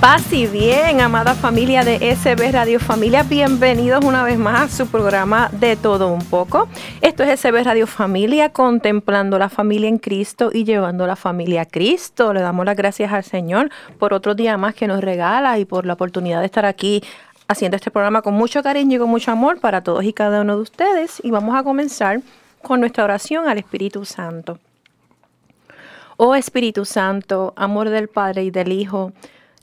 Paz y bien, amada familia de SB Radio Familia, bienvenidos una vez más a su programa de todo un poco. Esto es SB Radio Familia, contemplando la familia en Cristo y llevando la familia a Cristo. Le damos las gracias al Señor por otro día más que nos regala y por la oportunidad de estar aquí haciendo este programa con mucho cariño y con mucho amor para todos y cada uno de ustedes. Y vamos a comenzar con nuestra oración al Espíritu Santo. Oh Espíritu Santo, amor del Padre y del Hijo,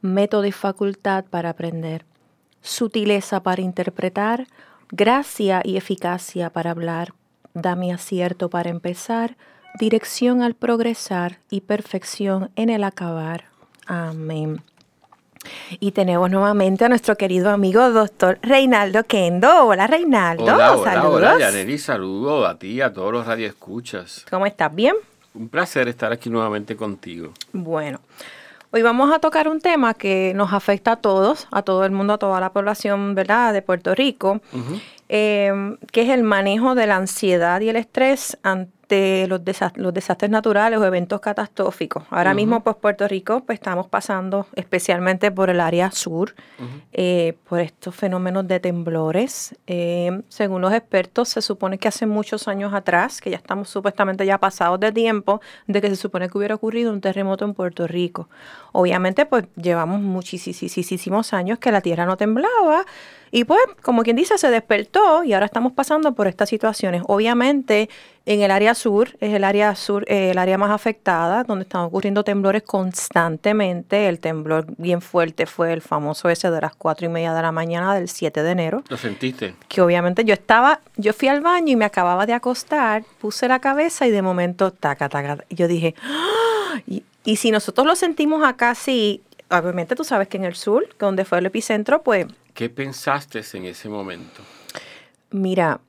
método y facultad para aprender, sutileza para interpretar, gracia y eficacia para hablar, dame acierto para empezar, dirección al progresar y perfección en el acabar. Amén. Y tenemos nuevamente a nuestro querido amigo doctor Reinaldo Kendo. Hola Reinaldo, hola, hola, saludos. Hola, saludo a ti, a todos los radioescuchas. ¿Cómo estás? ¿Bien? Un placer estar aquí nuevamente contigo. Bueno, Hoy vamos a tocar un tema que nos afecta a todos, a todo el mundo, a toda la población, ¿verdad?, de Puerto Rico, eh, que es el manejo de la ansiedad y el estrés ante los, los desastres naturales o eventos catastróficos. Ahora mismo, pues Puerto Rico, pues estamos pasando especialmente por el área sur, eh, por estos fenómenos de temblores. Eh, según los expertos, se supone que hace muchos años atrás, que ya estamos supuestamente ya pasados de tiempo, de que se supone que hubiera ocurrido un terremoto en Puerto Rico. Obviamente, pues llevamos muchísimos años que la tierra no temblaba y pues, como quien dice, se despertó y ahora estamos pasando por estas situaciones. Obviamente, en el área sur, es el área sur, eh, el área más afectada, donde están ocurriendo temblores constantemente. El temblor bien fuerte fue el famoso ese de las cuatro y media de la mañana del 7 de enero. ¿Lo sentiste? Que obviamente yo estaba, yo fui al baño y me acababa de acostar, puse la cabeza y de momento, taca, taca, yo dije, ¡Ah! y, y si nosotros lo sentimos acá, sí, obviamente tú sabes que en el sur, donde fue el epicentro, pues ¿Qué pensaste en ese momento? Mira,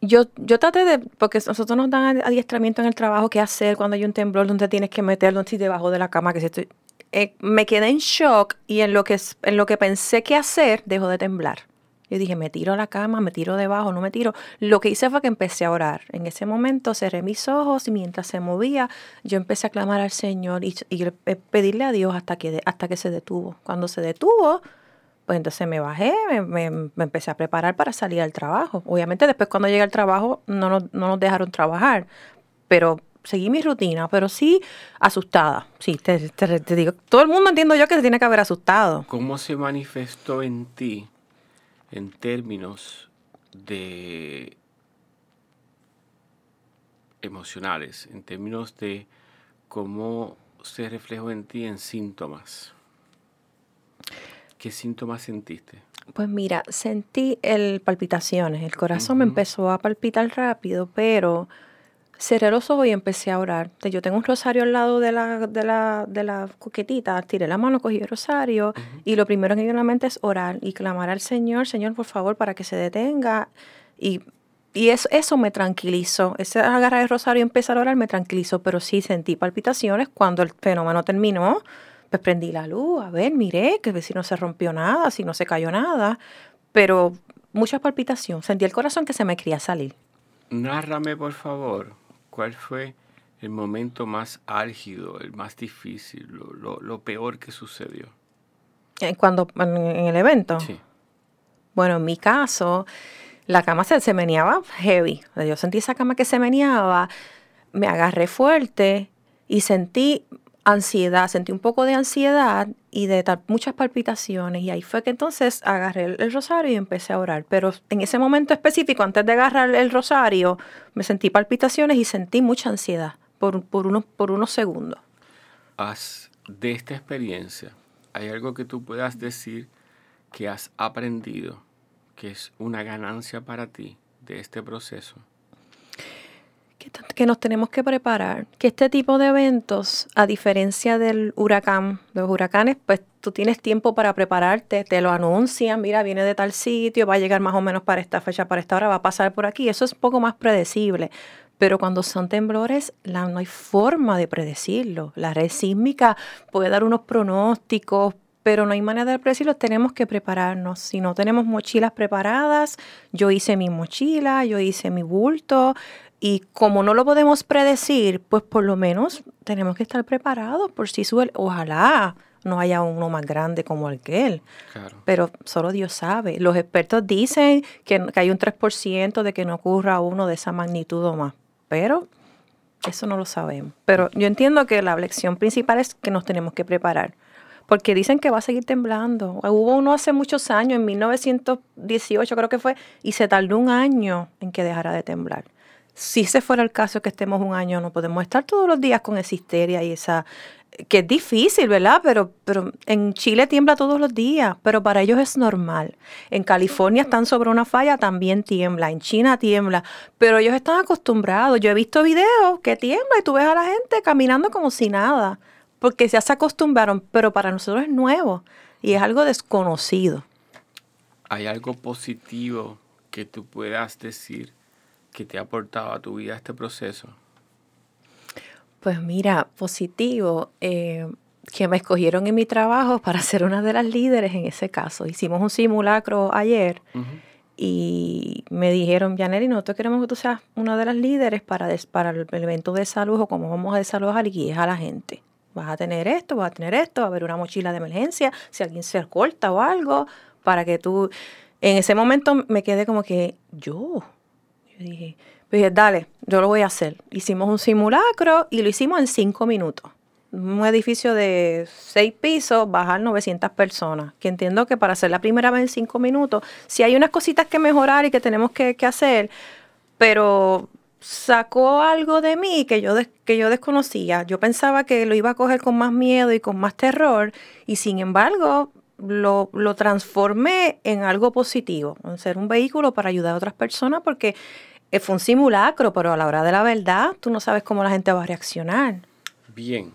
yo, yo traté de, porque nosotros nos dan adiestramiento en el trabajo, qué hacer cuando hay un temblor, donde tienes que meterlo debajo de la cama, que si estoy, eh, me quedé en shock y en lo, que, en lo que pensé qué hacer, dejó de temblar. Yo dije, me tiro a la cama, me tiro debajo, no me tiro. Lo que hice fue que empecé a orar. En ese momento cerré mis ojos y mientras se movía, yo empecé a clamar al Señor y, y pedirle a Dios hasta que, hasta que se detuvo. Cuando se detuvo, pues entonces me bajé, me, empecé a preparar para salir al trabajo. Obviamente después cuando llegué al trabajo no nos, no nos dejaron trabajar, pero seguí mi rutina, pero sí asustada. Sí, te, digo, todo el mundo entiendo yo que se tiene que haber asustado. ¿Cómo se manifestó en ti en términos de emocionales, en términos de cómo se reflejó en ti en síntomas? ¿Qué síntomas sentiste? Pues mira, sentí el palpitaciones, el corazón me empezó a palpitar rápido, pero cerré los ojos y empecé a orar. Yo tengo un rosario al lado de la, de la, de la coquetita, tiré la mano, cogí el rosario y lo primero que me dio en la mente es orar y clamar al Señor, Señor, por favor, para que se detenga. Y, y eso, eso me tranquilizó. Ese agarrar el rosario y empezar a orar me tranquilizó, pero sí sentí palpitaciones cuando el fenómeno terminó pues prendí la luz, a ver, miré, que si no se rompió nada, si no se cayó nada, pero mucha palpitación. Sentí el corazón que se me quería salir. Nárrame, por favor, cuál fue el momento más álgido, el más difícil, lo, peor que sucedió. Eh, cuando, en, el evento? Sí. Bueno, en mi caso, la cama se, se meneaba heavy. Yo sentí esa cama que se meneaba, me agarré fuerte y sentí ansiedad, sentí un poco de ansiedad y de muchas palpitaciones y ahí fue que entonces agarré el, rosario y empecé a orar. Pero en ese momento específico, antes de agarrar el rosario, me sentí palpitaciones y sentí mucha ansiedad por, por, unos, por unos segundos. has, de esta experiencia, ¿hay algo que tú puedas decir que has aprendido, que es una ganancia para ti de este proceso? Que nos tenemos que preparar, que este tipo de eventos, a diferencia del huracán, los huracanes, pues tú tienes tiempo para prepararte, te lo anuncian, mira, viene de tal sitio, va a llegar más o menos para esta fecha, para esta hora, va a pasar por aquí, eso es un poco más predecible. Pero cuando son temblores, la, no hay forma de predecirlo. La red sísmica puede dar unos pronósticos, pero no hay manera de predecirlo. Tenemos que prepararnos. Si no tenemos mochilas preparadas, yo hice mi mochila, yo hice mi bulto, y como no lo podemos predecir, pues por lo menos tenemos que estar preparados por si suele. Ojalá no haya uno más grande como aquel. Claro. Pero solo Dios sabe. Los expertos dicen que, que hay un 3% de que no ocurra uno de esa magnitud o más. Pero eso no lo sabemos. Pero yo entiendo que la lección principal es que nos tenemos que preparar. Porque dicen que va a seguir temblando. Hubo uno hace muchos años, en 1918 creo que fue, y se tardó un año en que dejara de temblar si ese fuera el caso que estemos un año, no podemos estar todos los días con esa histeria y esa que es difícil, ¿verdad? Pero, pero en Chile tiembla todos los días, pero para ellos es normal. En California están sobre una falla, también tiembla. En China tiembla, pero ellos están acostumbrados. Yo he visto videos que tiembla y tú ves a la gente caminando como si nada, porque ya se acostumbraron, pero para nosotros es nuevo y es algo desconocido. ¿Hay algo positivo que tú puedas decir que te ha aportado a tu vida este proceso? Pues mira, positivo, eh, que me escogieron en mi trabajo para ser una de las líderes en ese caso. Hicimos un simulacro ayer y me dijeron, Janely, nosotros queremos que tú seas una de las líderes para, para el evento de salud o cómo vamos a desalojar y guíes a la gente. Vas a tener esto, vas a tener esto, va a haber una mochila de emergencia, si alguien se corta o algo, para que tú... En ese momento me quedé como que yo, yo dije, pues dale, yo lo voy a hacer. Hicimos un simulacro y lo hicimos en cinco minutos. Un edificio de seis pisos, bajar 900 personas. Que entiendo que para hacer la primera vez en cinco minutos, si hay unas cositas que mejorar y que tenemos que, hacer, pero sacó algo de mí que yo, que yo desconocía. Yo pensaba que lo iba a coger con más miedo y con más terror y sin embargo lo, lo transformé en algo positivo, en ser un vehículo para ayudar a otras personas porque eh, fue un simulacro, pero a la hora de la verdad tú no sabes cómo la gente va a reaccionar. Bien.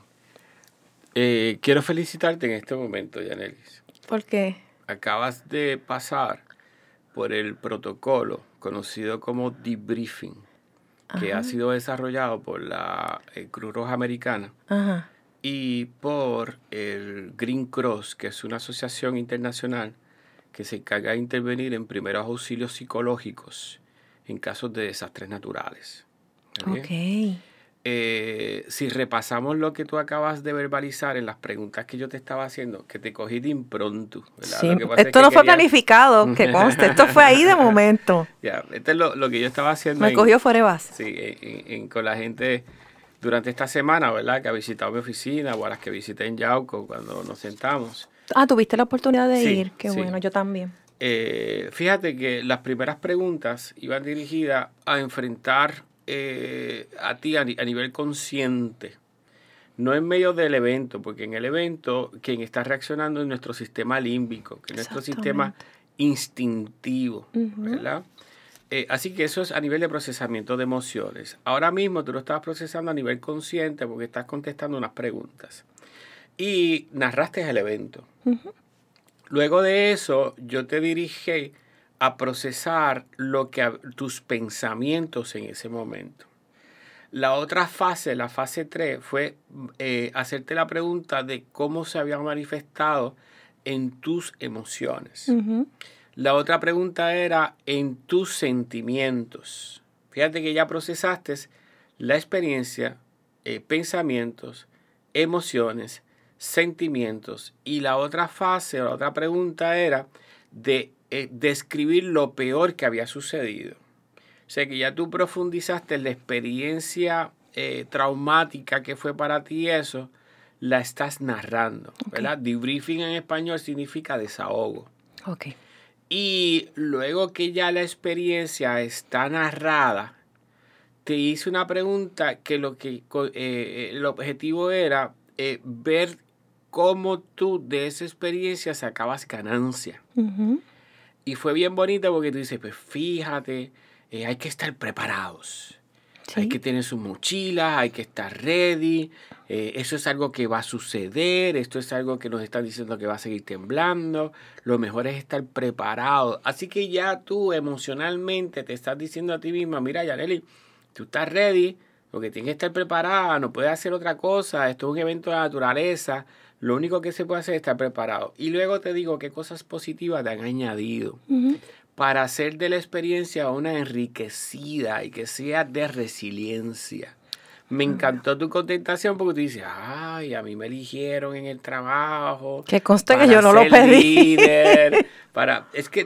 Eh, quiero felicitarte en este momento, Yanelis. ¿Por qué? Acabas de pasar por el protocolo conocido como debriefing, que ha sido desarrollado por la eh, Cruz Roja Americana y por el Green Cross, que es una asociación internacional que se encarga de intervenir en primeros auxilios psicológicos en casos de desastres naturales. Ok. Eh, si repasamos lo que tú acabas de verbalizar en las preguntas que yo te estaba haciendo, que te cogí de impronto. Sí, esto no fue planificado, que conste, esto fue ahí de momento. Ya, esto es lo, que yo estaba haciendo. Me cogió fuera de base. Sí, con la gente durante esta semana, ¿verdad? Que ha visitado mi oficina o a las que visité en Yauco cuando nos sentamos. Ah, tuviste la oportunidad de ir, qué bueno, yo también. Eh, fíjate que las primeras preguntas iban dirigidas a enfrentar eh, a ti a, nivel consciente, no en medio del evento, porque en el evento quien está reaccionando es nuestro sistema límbico, que es nuestro sistema instintivo, ¿verdad? Eh, así que eso es a nivel de procesamiento de emociones. Ahora mismo tú lo estás procesando a nivel consciente porque estás contestando unas preguntas. Y narraste el evento. Luego de eso, yo te dirigí a procesar lo que tus pensamientos en ese momento. La otra fase, la fase 3, fue eh, hacerte la pregunta de cómo se habían manifestado en tus emociones. La otra pregunta era en tus sentimientos. Fíjate que ya procesaste la experiencia, eh, pensamientos, emociones sentimientos. Y la otra fase, la otra pregunta era de eh, describir lo peor que había sucedido. O sea que ya tú profundizaste en la experiencia eh, traumática que fue para ti eso, la estás narrando, ¿verdad? Debriefing en español significa desahogo. Ok. Y luego que ya la experiencia está narrada, te hice una pregunta que lo que eh, el objetivo era eh, ver cómo tú de esa experiencia sacabas ganancia. Y fue bien bonito porque tú dices, pues fíjate, eh, hay que estar preparados. Hay que tener su mochila, hay que estar ready. Eh, eso es algo que va a suceder, esto es algo que nos están diciendo que va a seguir temblando. Lo mejor es estar preparado. Así que ya tú emocionalmente te estás diciendo a ti misma, mira, Yareli, tú estás ready, lo que tienes que estar preparada, no puedes hacer otra cosa, esto es un evento de la naturaleza, lo único que se puede hacer es estar preparado. Y luego te digo qué cosas positivas te han añadido para hacer de la experiencia una enriquecida y que sea de resiliencia. Me encantó tu contestación porque tú dices, ay, a mí me eligieron en el trabajo. Que conste que yo no lo pedí. para, es que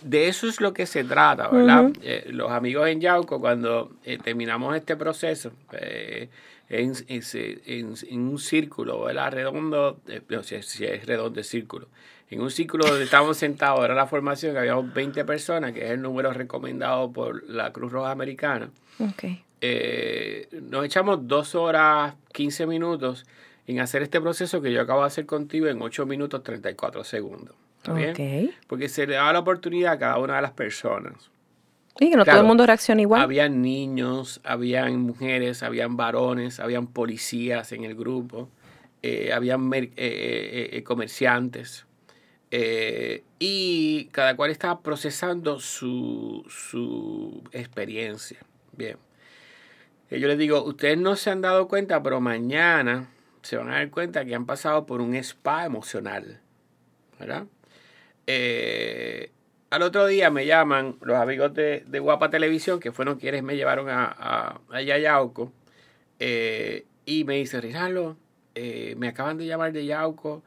de, eso es lo que se trata, ¿verdad? Eh, los amigos en Yauco, cuando eh, terminamos este proceso, eh, en, en, un círculo, ¿verdad? Redondo, no sé si es redondo, es círculo. En un círculo donde estábamos sentados, era la formación, que habíamos 20 personas, que es el número recomendado por la Cruz Roja Americana. Okay. Eh, nos echamos dos horas, 15 minutos en hacer este proceso que yo acabo de hacer contigo en 8 minutos 34 segundos. ¿Está bien? Porque se le da la oportunidad a cada una de las personas. Y que no todo el mundo reacciona igual. Habían niños, habían mujeres, habían varones, habían policías en el grupo, eh, habían eh, comerciantes. Eh, y cada cual estaba procesando su, su experiencia. Bien. Y yo les digo, ustedes no se han dado cuenta, pero mañana se van a dar cuenta que han pasado por un spa emocional. ¿Verdad? Eh, al otro día me llaman los amigos de, Guapa Televisión, que fueron quienes me llevaron a, a, Yauco, eh, y me dice, Rinaldo, me acaban de llamar de Yauco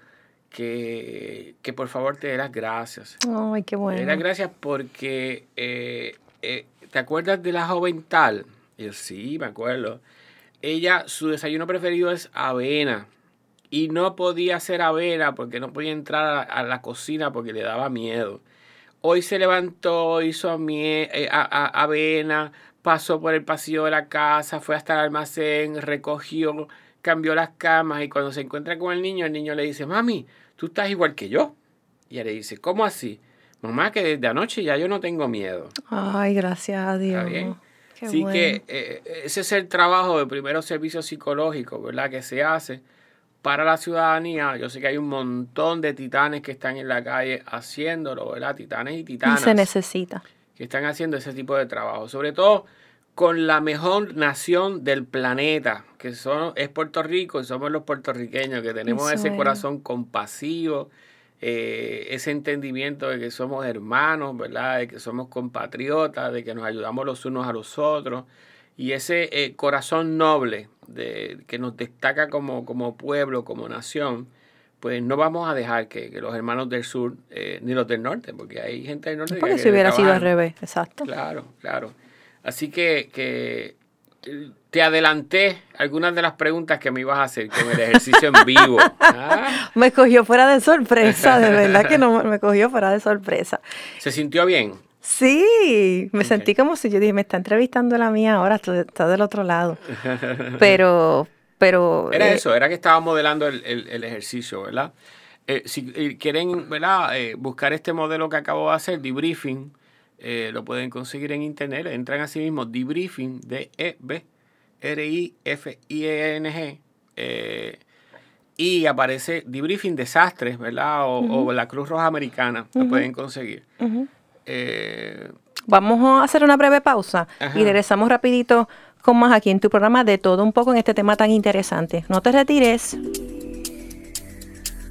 que, que por favor te dé las gracias. Ay, qué bueno. Te dé las gracias porque, eh, eh, ¿te acuerdas de la joven tal? Yo, sí, me acuerdo. Ella, su desayuno preferido es avena. Y no podía hacer avena porque no podía entrar a, la cocina porque le daba miedo. Hoy se levantó, hizo eh, avena, pasó por el pasillo de la casa, fue hasta el almacén, recogió, cambió las camas y cuando se encuentra con el niño, el niño le dice, mami, tú estás igual que yo. Y ella le dice, ¿cómo así? Mamá, que desde anoche ya yo no tengo miedo. Ay, gracias a Dios. bien? Así que eh, ese es el trabajo de primero servicio psicológico, ¿verdad? Que se hace para la ciudadanía. Yo sé que hay un montón de titanes que están en la calle haciéndolo, ¿verdad? Titanes y titanas. Y se necesita. Que están haciendo ese tipo de trabajo. Sobre todo con la mejor nación del planeta, que son, es Puerto Rico y somos los puertorriqueños, que tenemos ese corazón compasivo, eh, ese entendimiento de que somos hermanos, ¿verdad? De que somos compatriotas, de que nos ayudamos los unos a los otros, y ese eh, corazón noble de, que nos destaca como, como pueblo, como nación, pues no vamos a dejar que, los hermanos del sur, eh, ni los del norte, porque hay gente del norte porque si hubiera sido al revés, exacto. Claro, claro. Así que, que te adelanté algunas de las preguntas que me ibas a hacer con el ejercicio en vivo. ¿Ah? Me cogió fuera de sorpresa, de verdad que no me cogió fuera de sorpresa. ¿Se sintió bien? Sí, me sentí como si yo dije, me está entrevistando la mía ahora, está del otro lado. Pero, pero... Era eh, eso, era que estaba modelando el, ejercicio, ¿verdad? Eh, si eh, quieren, ¿verdad? buscar este modelo que acabo de hacer, debriefing, eh, lo pueden conseguir en internet. Entran así mismo, debriefing, D-E-B-R-I-F-I-E-N-G. Eh, y aparece debriefing desastres, ¿verdad? O, la Cruz Roja Americana. Lo pueden conseguir. Eh, Vamos a hacer una breve pausa y regresamos rapidito con más aquí en tu programa de todo un poco en este tema tan interesante. No te retires.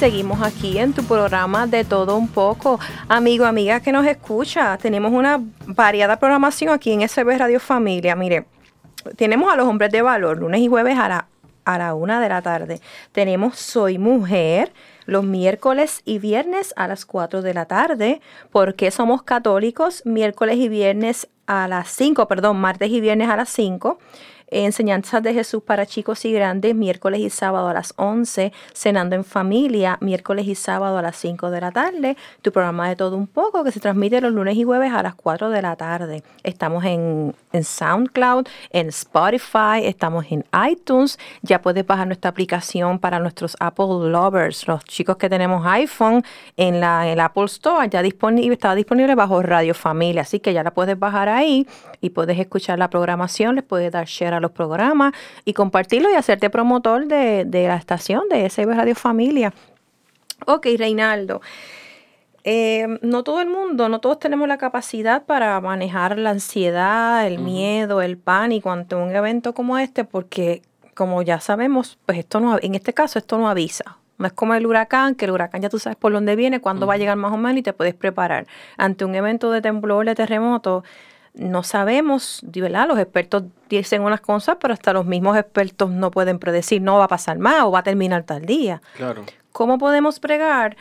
Seguimos aquí en tu programa de todo un poco. Amigo, amiga que nos escucha, tenemos una variada programación aquí en SB Radio Familia. Mire, tenemos a los hombres de valor, lunes y jueves a la, a la una de la tarde. Tenemos Soy Mujer, los miércoles y viernes a las 4 de la tarde. porque somos católicos? Miércoles y viernes a las 5, perdón, martes y viernes a las 5. Enseñanzas de Jesús para chicos y grandes, miércoles y sábado a las 11, cenando en familia, miércoles y sábado a las 5 de la tarde, tu programa de todo un poco que se transmite los lunes y jueves a las 4 de la tarde. Estamos en, en SoundCloud, en Spotify, estamos en iTunes, ya puedes bajar nuestra aplicación para nuestros Apple lovers, los chicos que tenemos iPhone en la el Apple Store, ya disponible, está disponible bajo Radio Familia, así que ya la puedes bajar ahí y puedes escuchar la programación, les puedes dar share a los programas y compartirlo y hacerte promotor de, la estación de SB Radio Familia. Ok, Reinaldo. Eh, no todo el mundo, no todos tenemos la capacidad para manejar la ansiedad, el miedo, el pánico ante un evento como este, porque como ya sabemos, pues esto no, en este caso esto no avisa. No es como el huracán, que el huracán ya tú sabes por dónde viene, cuándo va a llegar más o menos y te puedes preparar. Ante un evento de temblor, de terremoto, no sabemos, ¿verdad? Los expertos dicen unas cosas, pero hasta los mismos expertos no pueden predecir, no va a pasar más o va a terminar tal día. Claro. ¿Cómo podemos pregar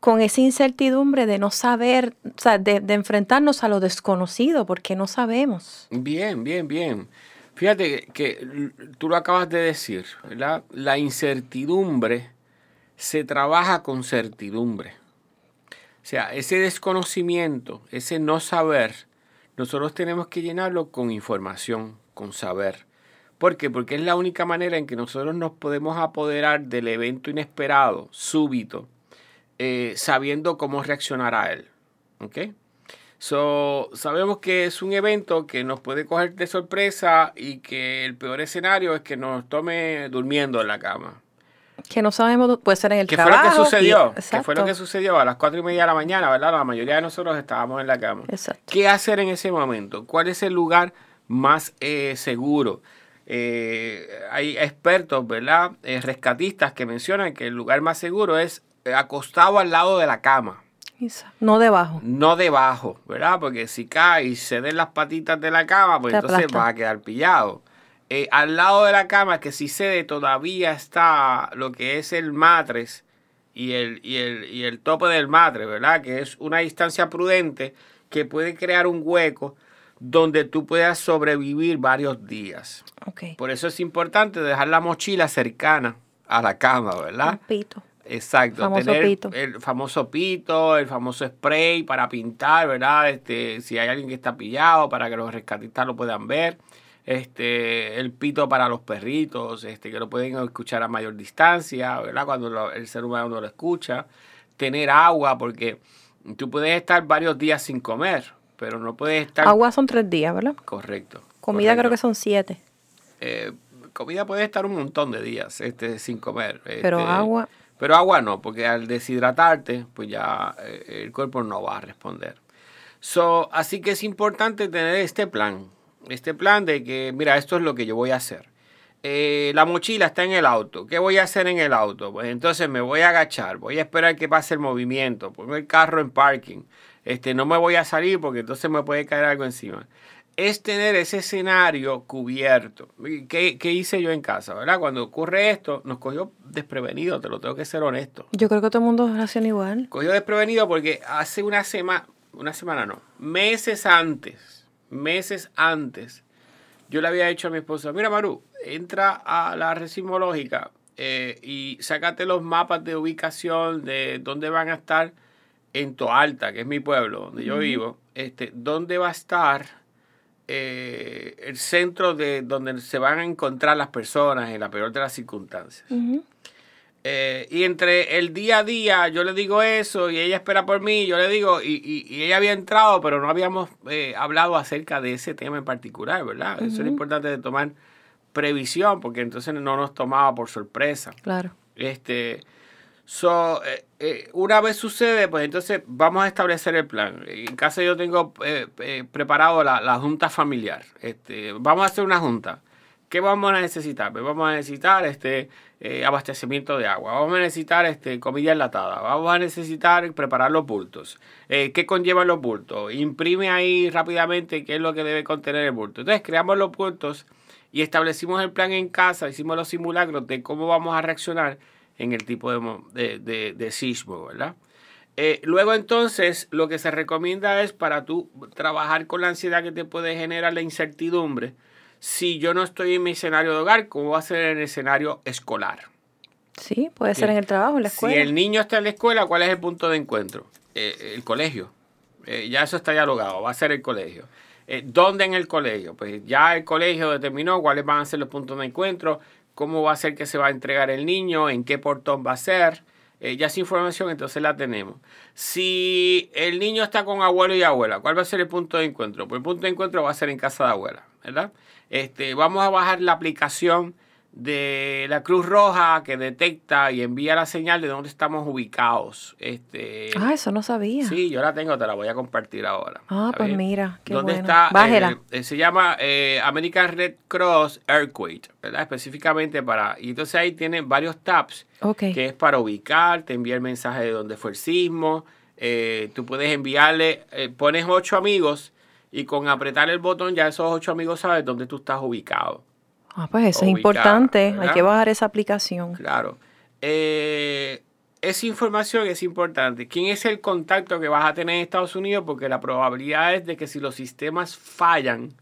con esa incertidumbre de no saber, o sea, de, enfrentarnos a lo desconocido, porque no sabemos? Bien, bien, bien. Fíjate que tú lo acabas de decir, ¿verdad? La incertidumbre se trabaja con certidumbre. O sea, ese desconocimiento, ese no saber, nosotros tenemos que llenarlo con información, con saber. ¿Por qué? Porque es la única manera en que nosotros nos podemos apoderar del evento inesperado, súbito, eh, sabiendo cómo reaccionar a él. ¿Ok? So, sabemos que es un evento que nos puede coger de sorpresa y que el peor escenario es que nos tome durmiendo en la cama que no sabemos, puede ser en el ¿Qué trabajo. fue lo que sucedió? ¿Qué fue lo que sucedió? A las cuatro y media de la mañana, ¿verdad? La mayoría de nosotros estábamos en la cama. Exacto. ¿Qué hacer en ese momento? ¿Cuál es el lugar más eh, seguro? Eh, hay expertos, ¿verdad? Eh, rescatistas que mencionan que el lugar más seguro es acostado al lado de la cama. No debajo. No debajo, ¿verdad? Porque si cae y se den las patitas de la cama, pues entonces vas a quedar pillado. Eh, al lado de la cama, que si cede, todavía está lo que es el matres y el, y el, y el tope del matres, ¿verdad? Que es una distancia prudente que puede crear un hueco donde tú puedas sobrevivir varios días. Okay. Por eso es importante dejar la mochila cercana a la cama, ¿verdad? Un pito. Exacto, famoso tener pito. el famoso pito, el famoso spray para pintar, ¿verdad? Este, si hay alguien que está pillado para que los rescatistas lo puedan ver este, el pito para los perritos, este, que lo pueden escuchar a mayor distancia, ¿verdad? Cuando el ser humano no lo escucha. Tener agua, porque tú puedes estar varios días sin comer, pero no puedes estar... Agua son tres días, ¿verdad? Correcto. Comida creo que son siete. Eh, comida puede estar un montón de días este, sin comer. Pero este, agua... Pero agua no, porque al deshidratarte, pues ya eh, el cuerpo no va a responder. So, así que es importante tener este plan este plan de que, mira, esto es lo que yo voy a hacer. Eh, la mochila está en el auto. ¿Qué voy a hacer en el auto? Pues entonces me voy a agachar, voy a esperar que pase el movimiento, pongo el carro en parking. Este, no me voy a salir porque entonces me puede caer algo encima. Es tener ese escenario cubierto. ¿Qué, ¿Qué, hice yo en casa? ¿verdad? Cuando ocurre esto, nos cogió desprevenido, te lo tengo que ser honesto. Yo creo que todo el mundo reacciona igual. Cogió desprevenido porque hace una semana, una semana no, meses antes meses antes, yo le había dicho a mi esposa, mira Maru, entra a la red sismológica eh, y sácate los mapas de ubicación de dónde van a estar en Toalta, que es mi pueblo, donde yo vivo, este, dónde va a estar eh, el centro de donde se van a encontrar las personas en la peor de las circunstancias. Eh, y entre el día a día yo le digo eso y ella espera por mí, yo le digo, y, ella había entrado, pero no habíamos eh, hablado acerca de ese tema en particular, ¿verdad? Eso es importante de tomar previsión, porque entonces no nos tomaba por sorpresa. Claro. Este, so, eh, una vez sucede, pues entonces vamos a establecer el plan. En casa yo tengo preparado la, la, junta familiar. Este, vamos a hacer una junta ¿Qué vamos a necesitar? Pues vamos a necesitar este, eh, abastecimiento de agua, vamos a necesitar este, comida enlatada, vamos a necesitar preparar los bultos. Eh, ¿Qué conllevan los bultos? Imprime ahí rápidamente qué es lo que debe contener el bulto. Entonces creamos los bultos y establecimos el plan en casa, hicimos los simulacros de cómo vamos a reaccionar en el tipo de, de, de, sismo, ¿verdad? Eh, luego entonces lo que se recomienda es para tú trabajar con la ansiedad que te puede generar la incertidumbre, si yo no estoy en mi escenario de hogar, ¿cómo va a ser en el escenario escolar? Sí, puede ser en el trabajo, en la escuela. Si el niño está en la escuela, ¿cuál es el punto de encuentro? Eh, el colegio. Eh, ya eso está dialogado, va a ser el colegio. Eh, ¿Dónde en el colegio? Pues ya el colegio determinó cuáles van a ser los puntos de encuentro, cómo va a ser que se va a entregar el niño, en qué portón va a ser. ya esa información entonces la tenemos. Si el niño está con abuelo y abuela, ¿cuál va a ser el punto de encuentro? Pues el punto de encuentro va a ser en casa de abuela, ¿verdad? Este, vamos a bajar la aplicación de la Cruz Roja que detecta y envía la señal de dónde estamos ubicados. Este, ah, eso no sabía. Sí, yo la tengo, te la voy a compartir ahora. Ah, pues mira, qué ¿Dónde bueno. está? Bájela. Eh, se llama eh, American Red Cross Earthquake, ¿verdad? Específicamente para... Y entonces ahí tienen varios tabs, que es para ubicar, te envía el mensaje de dónde fue el sismo, eh, tú puedes enviarle, eh, pones ocho amigos y con apretar el botón ya esos ocho amigos saben dónde tú estás ubicado. Ah, pues eso es importante. Hay que bajar esa aplicación. Claro. Eh, esa información es importante. ¿Quién es el contacto que vas a tener en Estados Unidos? Porque la probabilidad es de que si los sistemas fallan,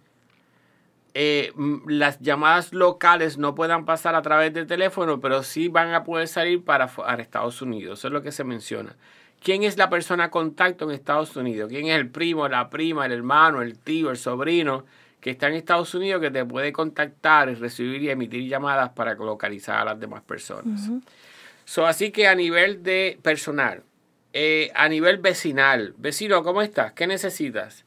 eh, las llamadas locales no puedan pasar a través del teléfono, pero sí van a poder salir para, para Estados Unidos. Eso es lo que se menciona. ¿Quién es la persona contacto en Estados Unidos? ¿Quién es el primo, la prima, el hermano, el tío, el sobrino que está en Estados Unidos que te puede contactar recibir y emitir llamadas para localizar a las demás personas? So, así que a nivel de personal, eh, a nivel vecinal, vecino, ¿cómo estás? ¿Qué necesitas?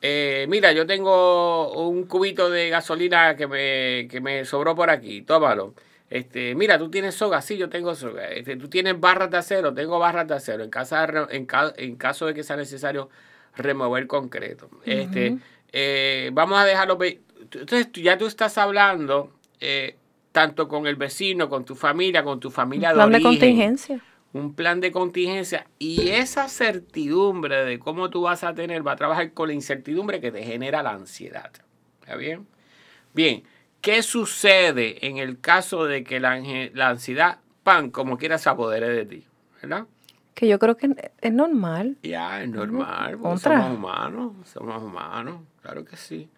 Eh, mira, yo tengo un cubito de gasolina que me, que me sobró por aquí, tómalo. Este, mira, tú tienes soga, sí, yo tengo soga. Este, tú tienes barras de acero, tengo barras de acero. En, casa de en, ca- en caso de que sea necesario remover concreto. Este, eh, vamos a dejarlo. Entonces, ya tú estás hablando eh, tanto con el vecino, con tu familia, con tu familia de Plan de origen contingencia. un plan de contingencia y esa certidumbre de cómo tú vas a tener va a trabajar con la incertidumbre que te genera la ansiedad. ¿Está bien? Bien, ¿qué sucede en el caso de que la, ansiedad, pan, como quiera, se apodere de ti? ¿Verdad? Que yo creo que es normal. Ya, es normal, porque Contra. somos humanos, somos humanos, claro que sí,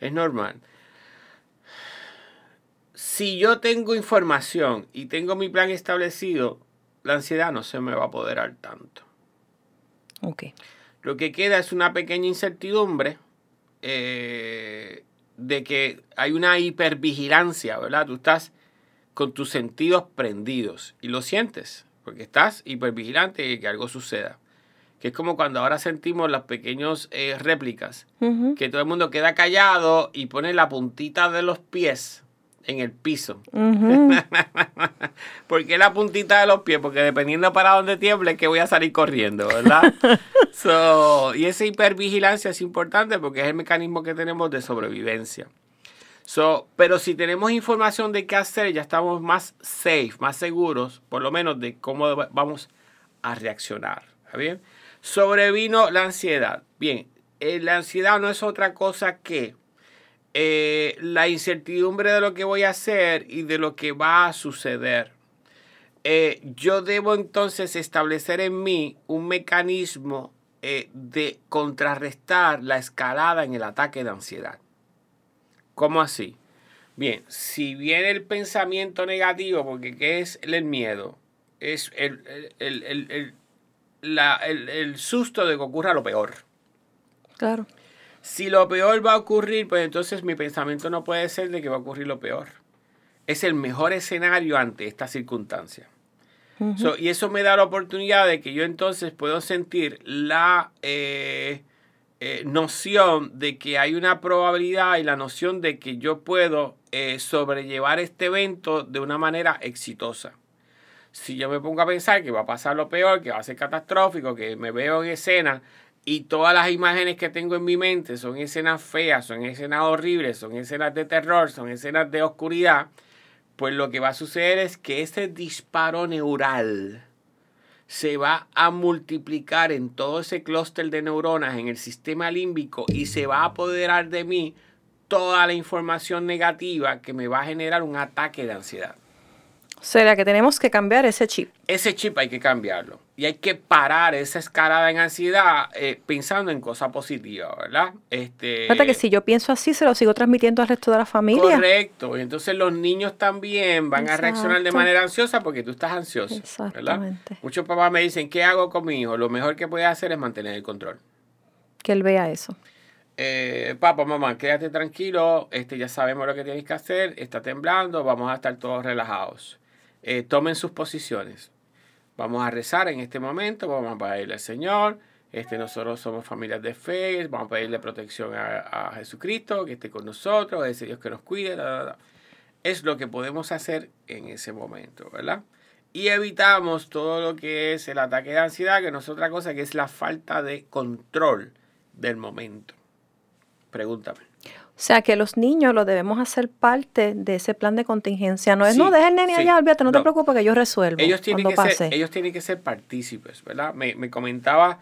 es normal. Si yo tengo información y tengo mi plan establecido, la ansiedad no se me va a apoderar tanto. Ok. Lo que queda es una pequeña incertidumbre eh, de que hay una hipervigilancia, ¿verdad? Tú estás con tus sentidos prendidos y lo sientes, porque estás hipervigilante de que algo suceda. Que es como cuando ahora sentimos las pequeñas eh, réplicas, que todo el mundo queda callado y pone la puntita de los pies en el piso. ¿Por qué la puntita de los pies? Porque dependiendo para dónde tiemble, que voy a salir corriendo, ¿verdad? So, y esa hipervigilancia es importante porque es el mecanismo que tenemos de sobrevivencia. So, pero si tenemos información de qué hacer, ya estamos más safe, más seguros, por lo menos de cómo va- vamos a reaccionar. ¿Está bien? Sobrevino la ansiedad. Bien, eh, la ansiedad no es otra cosa que eh, la incertidumbre de lo que voy a hacer y de lo que va a suceder. Eh, yo debo entonces establecer en mí un mecanismo eh, de contrarrestar la escalada en el ataque de ansiedad. ¿Cómo así? Bien, si viene el pensamiento negativo, porque ¿qué es el miedo? Es el, el- el- el- la- susto de que ocurra lo peor. Claro. Si lo peor va a ocurrir, pues entonces mi pensamiento no puede ser de que va a ocurrir lo peor. Es el mejor escenario ante esta circunstancia. So, y eso me da la oportunidad de que yo entonces puedo sentir la eh, eh, noción de que hay una probabilidad y la noción de que yo puedo eh, sobrellevar este evento de una manera exitosa. Si yo me pongo a pensar que va a pasar lo peor, que va a ser catastrófico, que me veo en escena y todas las imágenes que tengo en mi mente son escenas feas, son escenas horribles, son escenas de terror, son escenas de oscuridad, pues lo que va a suceder es que ese disparo neural se va a multiplicar en todo ese clúster de neuronas en el sistema límbico y se va a apoderar de mí toda la información negativa que me va a generar un ataque de ansiedad. O sea, que tenemos que cambiar ese chip. Ese chip hay que cambiarlo. Y hay que parar esa escalada en ansiedad eh, pensando en cosas positivas, ¿verdad? Este, Fíjate que si yo pienso así, se lo sigo transmitiendo al resto de la familia. Correcto. Y entonces los niños también van a reaccionar de manera ansiosa porque tú estás ansioso. Exactamente. Muchos papás me dicen, ¿qué hago con mi hijo? Lo mejor que puede hacer es mantener el control. Que él vea eso. Eh, papá, mamá, quédate tranquilo, este, ya sabemos lo que tienes que hacer, está temblando, vamos a estar todos relajados. Eh, tomen sus posiciones. Vamos a rezar en este momento, vamos a pedirle al Señor. Este, nosotros somos familias de fe, vamos a pedirle protección a, Jesucristo, que esté con nosotros, a ese Dios que nos cuide. Es lo que podemos hacer en ese momento, ¿verdad? Y evitamos todo lo que es el ataque de ansiedad, que no es otra cosa que es la falta de control del momento. Pregúntame. O sea que los niños lo debemos hacer parte de ese plan de contingencia. No es, no, deja el nene allá, olvídate, no, te preocupes que yo resuelvo. Ellos tienen, que Ser, ellos tienen que ser partícipes, ¿verdad? Me, comentaba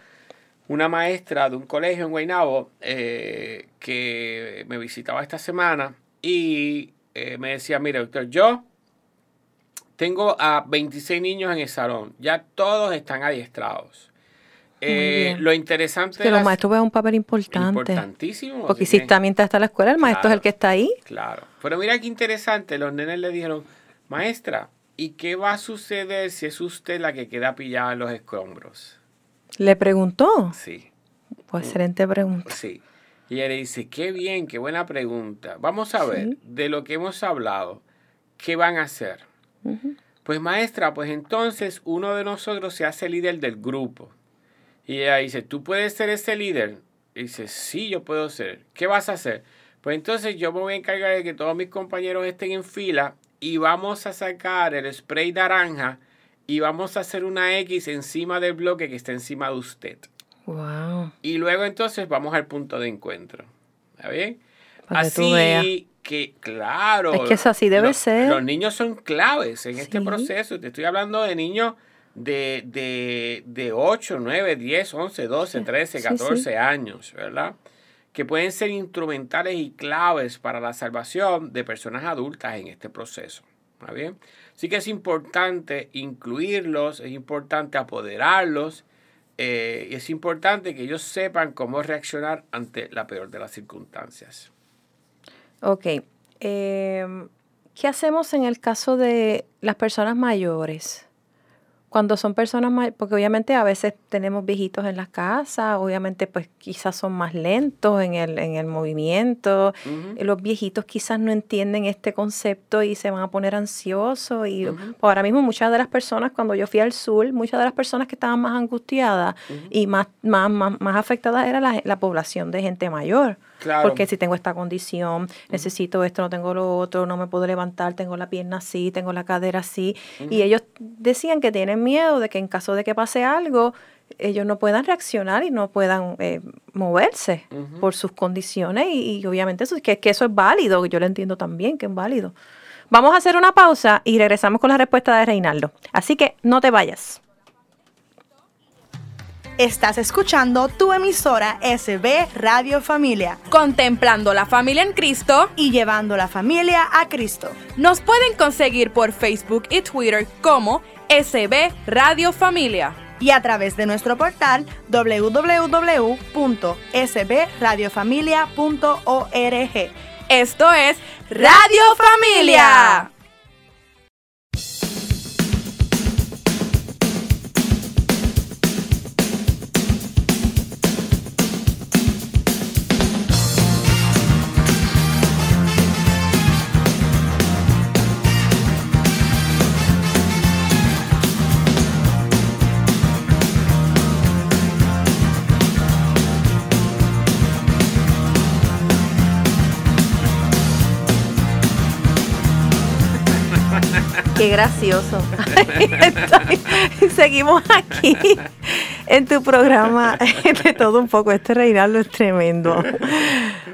una maestra de un colegio en Guaynabo eh, que me visitaba esta semana y eh, me decía, mire, doctor, yo tengo a 26 niños en el salón, ya todos están adiestrados. Eh, lo interesante es que los maestros vean un papel importante. Importantísimo. Porque si también está la escuela, el maestro es el que está ahí. Claro. Pero mira qué interesante, los nenes le dijeron, maestra, ¿y qué va a suceder si es usted la que queda pillada en los escombros? ¿Le preguntó? Sí. Pues excelente pregunta. Sí. Y ella le dice, qué bien, qué buena pregunta. Vamos a ver, de lo que hemos hablado, ¿qué van a hacer? Pues maestra, pues entonces uno de nosotros se hace líder del grupo. Y ella dice, ¿tú puedes ser ese líder? Y dice, sí, yo puedo ser. ¿Qué vas a hacer? Pues entonces yo me voy a encargar de que todos mis compañeros estén en fila y vamos a sacar el spray naranja y vamos a hacer una X encima del bloque que está encima de usted. Wow. Y luego entonces vamos al punto de encuentro. ¿Está bien? así que, claro. Es que eso así debe ser. Los niños son claves en este proceso. Te estoy hablando de niños de, de, de 8, 9, 10, 11, 12, 13, 14 años, ¿verdad? Que pueden ser instrumentales y claves para la salvación de personas adultas en este proceso. ¿Está bien? Así que es importante incluirlos, es importante apoderarlos eh, y es importante que ellos sepan cómo reaccionar ante la peor de las circunstancias. Ok. Em, ¿Qué hacemos en el caso de las personas mayores? Cuando son personas más, porque obviamente a veces tenemos viejitos en las casas, obviamente pues quizás son más lentos en el, en el movimiento, los viejitos quizás no entienden este concepto y se van a poner ansiosos y ahora mismo muchas de las personas, cuando yo fui al sur, muchas de las personas que estaban más angustiadas y más, más, más, afectadas era la, la población de gente mayor. Porque si tengo esta condición, necesito esto, no tengo lo otro, no me puedo levantar, tengo la pierna así, tengo la cadera así. Y ellos decían que tienen miedo de que en caso de que pase algo, ellos no puedan reaccionar y no puedan eh, moverse por sus condiciones. Y, obviamente eso, que, que eso es válido, yo lo entiendo también que es válido. Vamos a hacer una pausa y regresamos con la respuesta de Reinaldo. Así que no te vayas. Estás escuchando tu emisora SB Radio Familia, contemplando la familia en Cristo y llevando la familia a Cristo. Nos pueden conseguir por Facebook y Twitter como SB Radio Familia y a través de nuestro portal www.sbradiofamilia.org. Esto es Radio Familia. Qué gracioso. Seguimos aquí. en tu programa de todo un poco. Este Reinaldo es tremendo.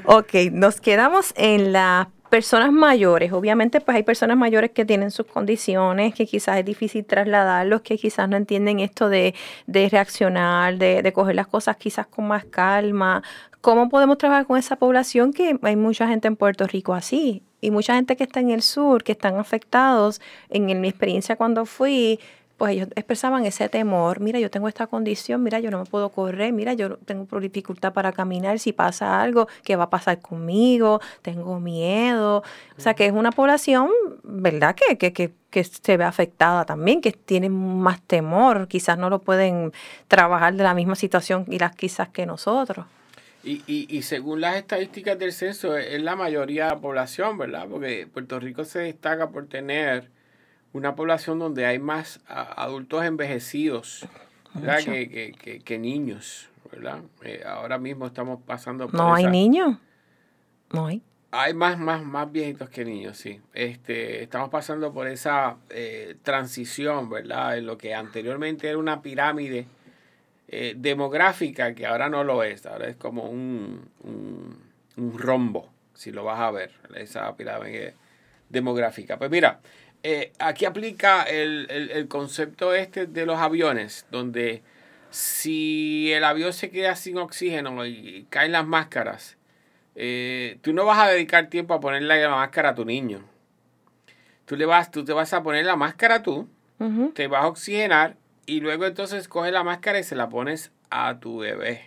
Ok, nos quedamos en la personas mayores, obviamente pues hay personas mayores que tienen sus condiciones, que quizás es difícil trasladarlos, que quizás no entienden esto de, de reaccionar, de, de, coger las cosas quizás con más calma. ¿Cómo podemos trabajar con esa población que hay mucha gente en Puerto Rico así? Y mucha gente que está en el sur, que están afectados. En, mi experiencia cuando fui, pues ellos expresaban ese temor, mira, yo tengo esta condición, mira, yo no me puedo correr, mira, yo tengo dificultad para caminar, si pasa algo, ¿qué va a pasar conmigo? Tengo miedo. O sea, que es una población, ¿verdad? Que, que, que, que se ve afectada también, que tiene más temor, quizás no lo pueden trabajar de la misma situación y las quizás que nosotros. Y, y, y, según las estadísticas del censo, es la mayoría de la población, ¿verdad? Porque Puerto Rico se destaca por tener una población donde hay más adultos envejecidos que, que, que, que, niños, ¿verdad? Eh, ahora mismo estamos pasando por ¿No hay niños? No hay. Hay más, más, más viejitos que niños, sí. Este, estamos pasando por esa eh, transición, ¿verdad? En lo que anteriormente era una pirámide eh, demográfica que ahora no lo es. Ahora es como un, un, un rombo, si lo vas a ver, esa pirámide demográfica. Pues mira, eh, aquí aplica el, el, concepto este de los aviones, donde si el avión se queda sin oxígeno y caen las máscaras, eh, tú no vas a dedicar tiempo a ponerle la máscara a tu niño. Tú, le vas, tú te vas a poner la máscara tú, te vas a oxigenar y luego entonces coges la máscara y se la pones a tu bebé.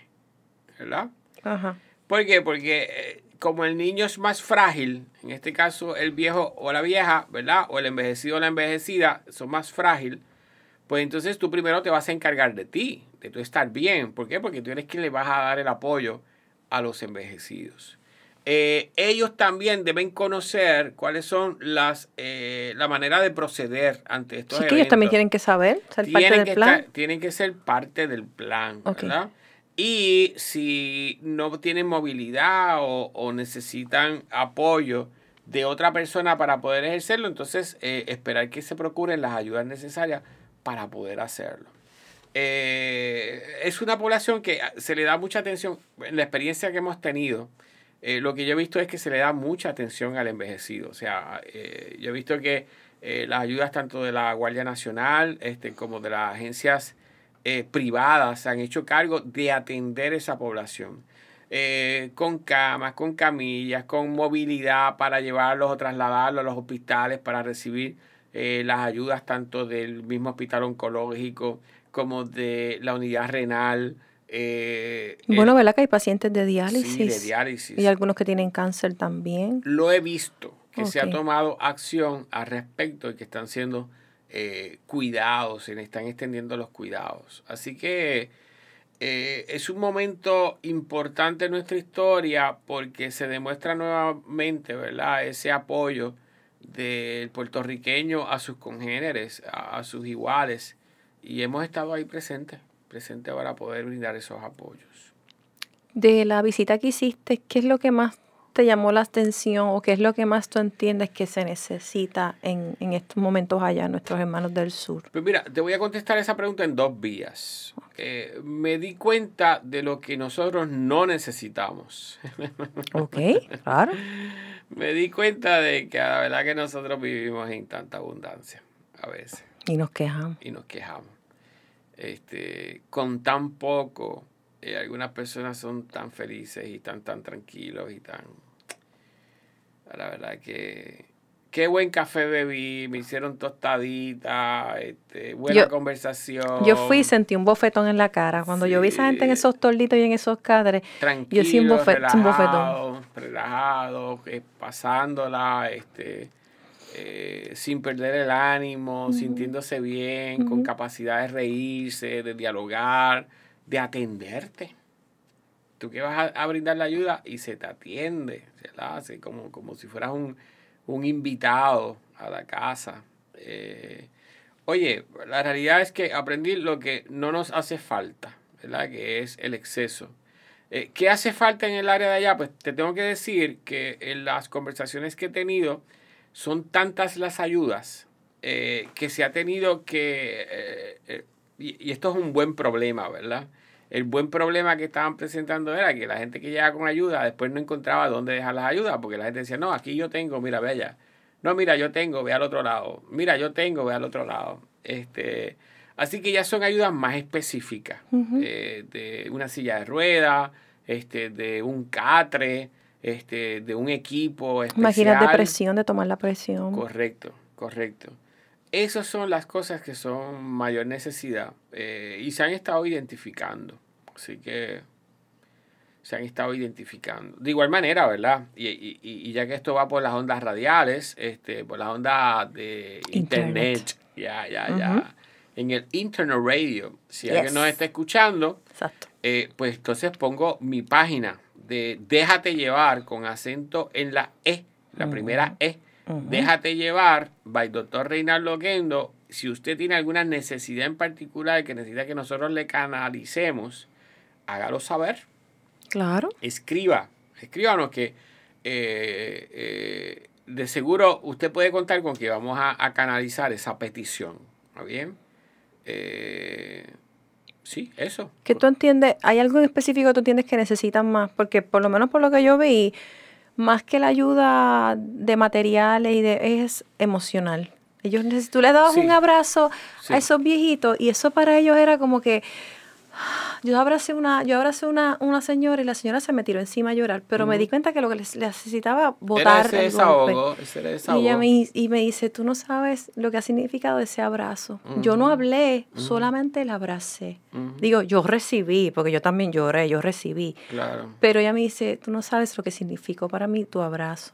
¿Verdad? Ajá. ¿Por qué? Porque eh, como el niño es más frágil, en este caso el viejo o la vieja, ¿verdad? O el envejecido o la envejecida son más frágil, pues entonces tú primero te vas a encargar de ti, de tu estar bien. ¿Por qué? Porque tú eres quien le vas a dar el apoyo a los envejecidos. Eh, ellos también deben conocer cuáles son las eh, la manera de proceder ante estos sí, que ellos también tienen que saber, ser tienen parte del que plan. Estar, tienen que ser parte del plan, ¿verdad? Y si no tienen movilidad o, necesitan apoyo de otra persona para poder ejercerlo, entonces eh, esperar que se procuren las ayudas necesarias para poder hacerlo. Eh, es una población que se le da mucha atención, en la experiencia que hemos tenido, eh, lo que yo he visto es que se le da mucha atención al envejecido. O sea, yo he visto que las ayudas tanto de la Guardia Nacional este, como de las agencias eh, privadas se han hecho cargo de atender esa población. Eh, con camas, con camillas, con movilidad para llevarlos o trasladarlos a los hospitales para recibir eh, las ayudas tanto del mismo hospital oncológico como de la unidad renal. Bueno, ¿verdad que hay pacientes de diálisis? Sí, de diálisis. Y algunos que tienen cáncer también. Lo he visto, que se ha tomado acción al respecto y que están siendo eh, cuidados, se están extendiendo los cuidados. Así que eh, es un momento importante en nuestra historia porque se demuestra nuevamente, ¿verdad? Ese apoyo del puertorriqueño a sus congéneres, a, sus iguales. Y hemos estado ahí presentes, presentes para poder brindar esos apoyos. De la visita que hiciste, ¿qué es lo que más te llamó la atención o qué es lo que más tú entiendes que se necesita en, en estos momentos allá, nuestros hermanos del sur? Pues mira, te voy a contestar esa pregunta en dos vías. Eh, me di cuenta de lo que nosotros no necesitamos. Ok, claro. me di cuenta de que la verdad que nosotros vivimos en tanta abundancia a veces. Y nos quejamos. Y nos quejamos. Este, con tan poco eh, algunas personas son tan felices y tan, tan tranquilos y tan... La verdad que... Qué buen café bebí, me hicieron tostadita, este, buena conversación. Yo fui y sentí un bofetón en la cara. Cuando yo vi a esa gente en esos torditos y en esos cadres, yo sí un, relajado, un bofetón. Relajado, eh, pasándola, este, eh, sin perder el ánimo, sintiéndose bien, con capacidad de reírse, de dialogar de atenderte. Tú que vas a, brindar la ayuda y se te atiende, se la hace como, como si fueras un, invitado a la casa. Eh, oye, la realidad es que aprendí lo que no nos hace falta, ¿verdad? Que es el exceso. Eh, ¿Qué hace falta en el área de allá? Pues te tengo que decir que en las conversaciones que he tenido son tantas las ayudas eh, que se ha tenido que y, esto es un buen problema, ¿verdad? El buen problema que estaban presentando era que la gente que llegaba con ayuda después no encontraba dónde dejar las ayudas, porque la gente decía, no, aquí yo tengo, mira, ve allá. No, mira, yo tengo, ve al otro lado. Mira, yo tengo, ve al otro lado. Este, así que ya son ayudas más específicas, eh, de una silla de ruedas, este, de un catre, este, de un equipo especial. Máquinas de presión, de tomar la presión. Correcto, correcto. Esas son las cosas que son mayor necesidad eh, y se han estado identificando. Así que se han estado identificando. De igual manera, ¿verdad? Y, y, y ya que esto va por las ondas radiales, este, por las ondas de internet, ya, ya, ya. En el Internet Radio, si alguien nos está escuchando, eh, pues entonces pongo mi página de Déjate llevar con acento en la E, la primera E. Déjate llevar, by doctor Reinaldo Guendo. Si usted tiene alguna necesidad en particular que necesita que nosotros le canalicemos, hágalo saber Claro. Escriba, escríbanos que eh, eh, de seguro usted puede contar con que vamos a, canalizar esa petición. ¿Está bien? Eh, sí, eso. Que tú entiendes, ¿hay algo en específico que tú entiendes que necesitan más? Porque por lo menos por lo que yo vi, más que la ayuda de materiales y de, es emocional. Ellos tú le dabas un abrazo a esos viejitos y eso para ellos era como que yo abracé una, yo abracé una, una señora y la señora se me tiró encima a llorar, pero me di cuenta que lo que les, necesitaba botar era ese desahogo, ese Y, ella me, y me dice, tú no sabes lo que ha significado ese abrazo. Yo no hablé, solamente la abracé. Digo, yo recibí, porque yo también lloré, yo recibí. Claro. Pero ella me dice, tú no sabes lo que significó para mí tu abrazo.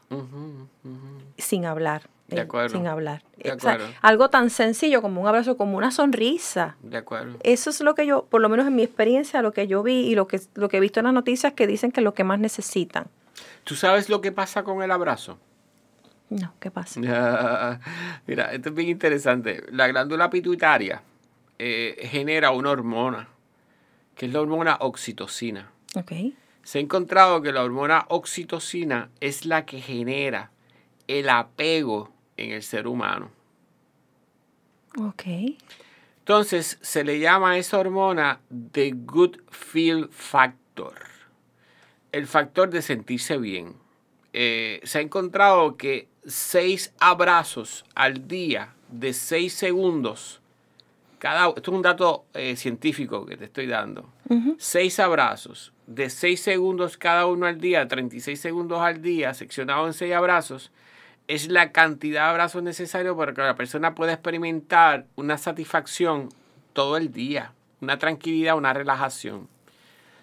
Sin hablar. De acuerdo. Sin hablar. algo tan sencillo como un abrazo, como una sonrisa. De acuerdo. Eso es lo que yo, por lo menos en mi experiencia, lo que yo vi y lo que, lo que he visto en las noticias que dicen que es lo que más necesitan. ¿Tú sabes lo que pasa con el abrazo? No, ¿qué pasa? mira, esto es bien interesante. La glándula pituitaria eh, genera una hormona, que es la hormona oxitocina. Ok. Se ha encontrado que la hormona oxitocina es la que genera el apego en el ser humano. Ok. Entonces se le llama a esa hormona the good feel factor, el factor de sentirse bien. Eh, se ha encontrado que seis abrazos al día de seis segundos, cada, esto es un dato eh, científico que te estoy dando, seis abrazos de seis segundos cada uno al día, 36 segundos al día, seccionado en seis abrazos, es la cantidad de abrazos necesarios para que la persona pueda experimentar una satisfacción todo el día, una tranquilidad, una relajación.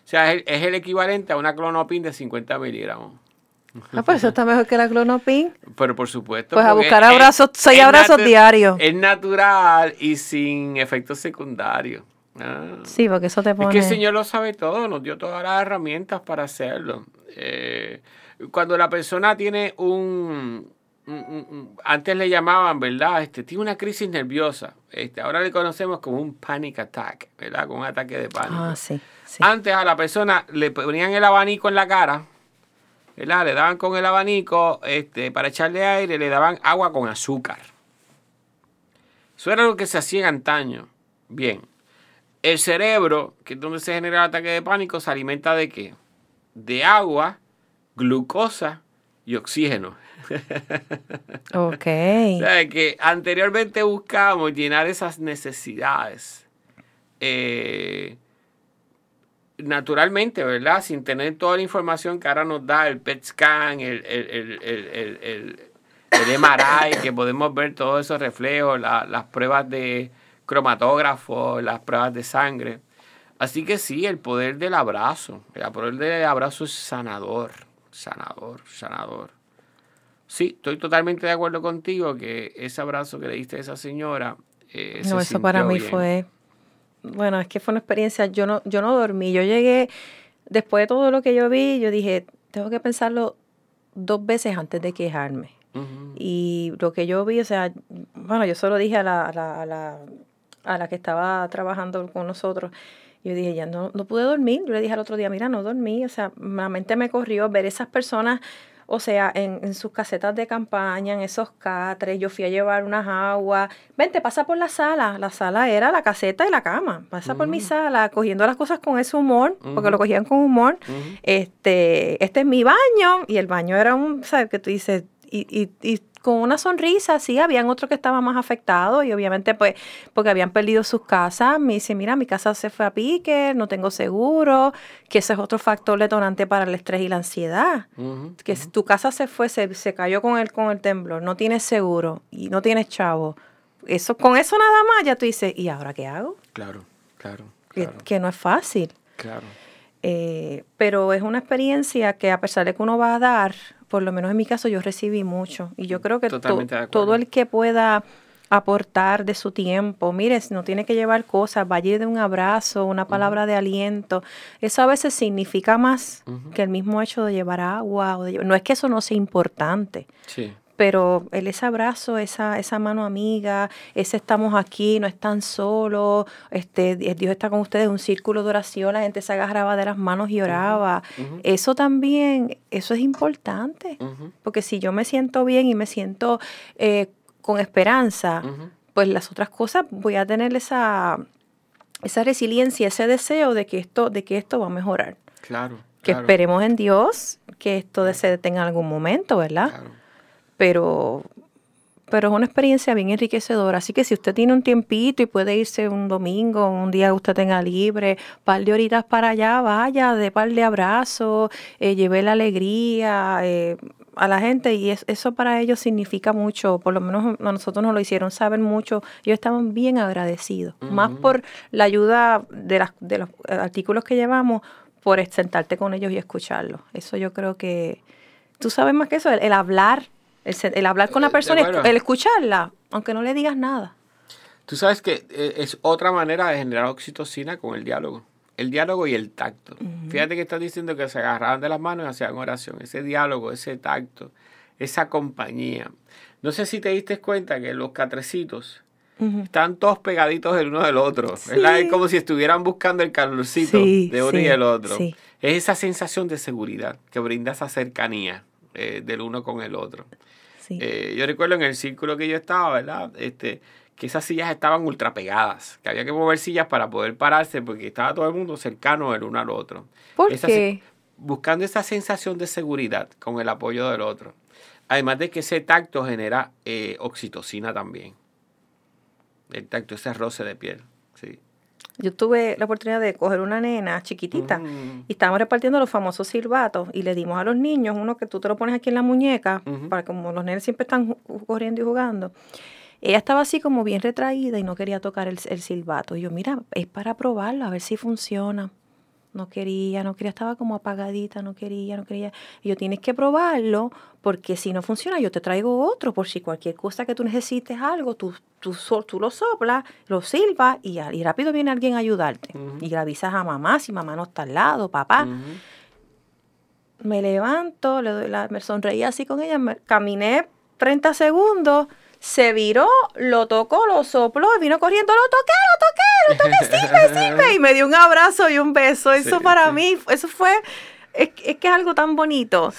O sea, es el, equivalente a una clonopin de 50 miligramos. Ah, pues eso está mejor que la clonopin. Pero por supuesto. Pues a buscar abrazos, seis abrazos diarios. Es natural y sin efectos secundarios. Ah. Sí, porque eso te pone... Es que el Señor lo sabe todo, nos dio todas las herramientas para hacerlo. Eh, cuando la persona tiene un, antes le llamaban, ¿verdad? Este, tiene una crisis nerviosa. Este, ahora le conocemos como un panic attack, ¿verdad? Como un ataque de pánico. Ah, sí, Antes a la persona le ponían el abanico en la cara, ¿verdad? Le daban con el abanico este, para echarle aire, le daban agua con azúcar. Eso era lo que se hacía en antaño. Bien. El cerebro, que es donde se genera el ataque de pánico, se alimenta de qué? De agua, glucosa y oxígeno. Ok. o sea, que anteriormente buscábamos llenar esas necesidades. Eh, naturalmente, ¿verdad? Sin tener toda la información que ahora nos da el PET scan, el, el, el, el MRI, que podemos ver todos esos reflejos, las pruebas de cromatógrafo, las pruebas de sangre. Así que sí, el poder del abrazo, el poder del abrazo es sanador, sanador, sanador. Sí, estoy totalmente de acuerdo contigo que ese abrazo que le diste a esa señora. Eh, no, eso para mí fue. Bueno, es que fue una experiencia. Yo no, yo no dormí. Yo llegué, después de todo lo que yo vi, yo dije, tengo que pensarlo dos veces antes de quejarme. Y lo que yo vi, o sea, bueno, yo solo dije a la, a la, a la, a la que estaba trabajando con nosotros, yo dije, ya no, no pude dormir. Yo le dije al otro día, mira, no dormí. O sea, la mente me corrió ver esas personas o sea, en, sus casetas de campaña, en esos catres, yo fui a llevar unas aguas. Vente, pasa por la sala. La sala era la caseta y la cama. Pasa por mi sala, cogiendo las cosas con ese humor, porque lo cogían con humor. Este, este es mi baño, y el baño era un, ¿sabes? Que tú dices, y, y, y con una sonrisa, sí, habían otros que estaban más afectados y obviamente pues porque habían perdido sus casas, me dice, mira, mi casa se fue a pique, no tengo seguro, que ese es otro factor detonante para el estrés y la ansiedad, que si tu casa se fue, se, se, cayó con el, con el temblor, no tienes seguro y no tienes chavo, eso, con eso nada más ya tú dices, ¿y ahora qué hago? Claro, claro. Que, no es fácil. Claro. Eh, pero es una experiencia que a pesar de que uno va a dar, por lo menos en mi caso, yo recibí mucho. Y yo creo que todo el que pueda aportar de su tiempo, mire, no tiene que llevar cosas, vaya de un abrazo, una palabra de aliento, eso a veces significa más que el mismo hecho de llevar agua. O no es que eso no sea importante, sí pero el, ese abrazo, esa, esa mano amiga, ese estamos aquí, no están solos, este, Dios está con ustedes, un círculo de oración, la gente se agarraba de las manos y oraba. Eso también, eso es importante, porque si yo me siento bien y me siento eh, con esperanza, pues las otras cosas voy a tener esa, esa resiliencia, ese deseo de que esto, de que esto va a mejorar. Claro. Que esperemos en Dios que esto se detenga en algún momento, ¿verdad? Claro pero, pero es una experiencia bien enriquecedora. Así que si usted tiene un tiempito y puede irse un domingo, un día que usted tenga libre, par de horitas para allá, vaya, de par de abrazos, eh, lleve la alegría eh, a la gente. Y eso para ellos significa mucho, por lo menos a nosotros nos lo hicieron saber mucho, ellos estaban bien agradecidos, más por la ayuda de, las, de los artículos que llevamos, por sentarte con ellos y escucharlos. Eso yo creo que, tú sabes más que eso, el hablar el, hablar con la eh, persona, el escucharla, aunque no le digas nada. Tú sabes que eh, es otra manera de generar oxitocina con el diálogo. El diálogo y el tacto. Fíjate que estás diciendo que se agarraban de las manos y hacían oración. Ese diálogo, ese tacto, esa compañía. No sé si te diste cuenta que los catrecitos están todos pegaditos el uno del otro. Es como si estuvieran buscando el calorcito de uno y el otro. Es esa sensación de seguridad que brinda esa cercanía eh, del uno con el otro. Eh, yo recuerdo en el círculo que yo estaba, ¿verdad? Este, que esas sillas estaban ultra pegadas, que había que mover sillas para poder pararse porque estaba todo el mundo cercano el uno al otro. ¿Por qué? Buscando esa sensación de seguridad con el apoyo del otro. Además de que ese tacto genera eh, oxitocina también. El tacto, ese roce de piel. Yo tuve la oportunidad de coger una nena chiquitita y estábamos repartiendo los famosos silbatos y le dimos a los niños uno que tú te lo pones aquí en la muñeca, para como los nenes siempre están corriendo y jugando. Ella estaba así como bien retraída y no quería tocar el, el silbato. Y yo, mira, es para probarlo, a ver si funciona no quería, no quería, estaba como apagadita, no quería, no quería. Y yo tienes que probarlo porque si no funciona yo te traigo otro por si cualquier cosa que tú necesites algo, tú, tú, tú lo soplas, lo silbas y, y rápido viene alguien a ayudarte. Y le avisas a mamá si mamá no está al lado, papá. Me levanto, le doy la, me sonreí así con ella, me, caminé 30 segundos se viró, lo tocó, lo sopló, vino corriendo, lo toqué, lo toqué, lo toqué, sirve, sirve. Y me dio un abrazo y un beso. Eso para mí, eso fue, es, que es algo tan bonito.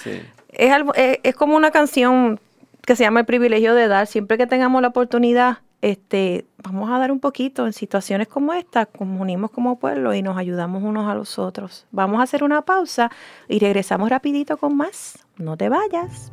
Es, algo, es, como una canción que se llama El privilegio de dar. Siempre que tengamos la oportunidad, este, vamos a dar un poquito en situaciones como esta, como unimos como pueblo y nos ayudamos unos a los otros. Vamos a hacer una pausa y regresamos rapidito con más. No te vayas.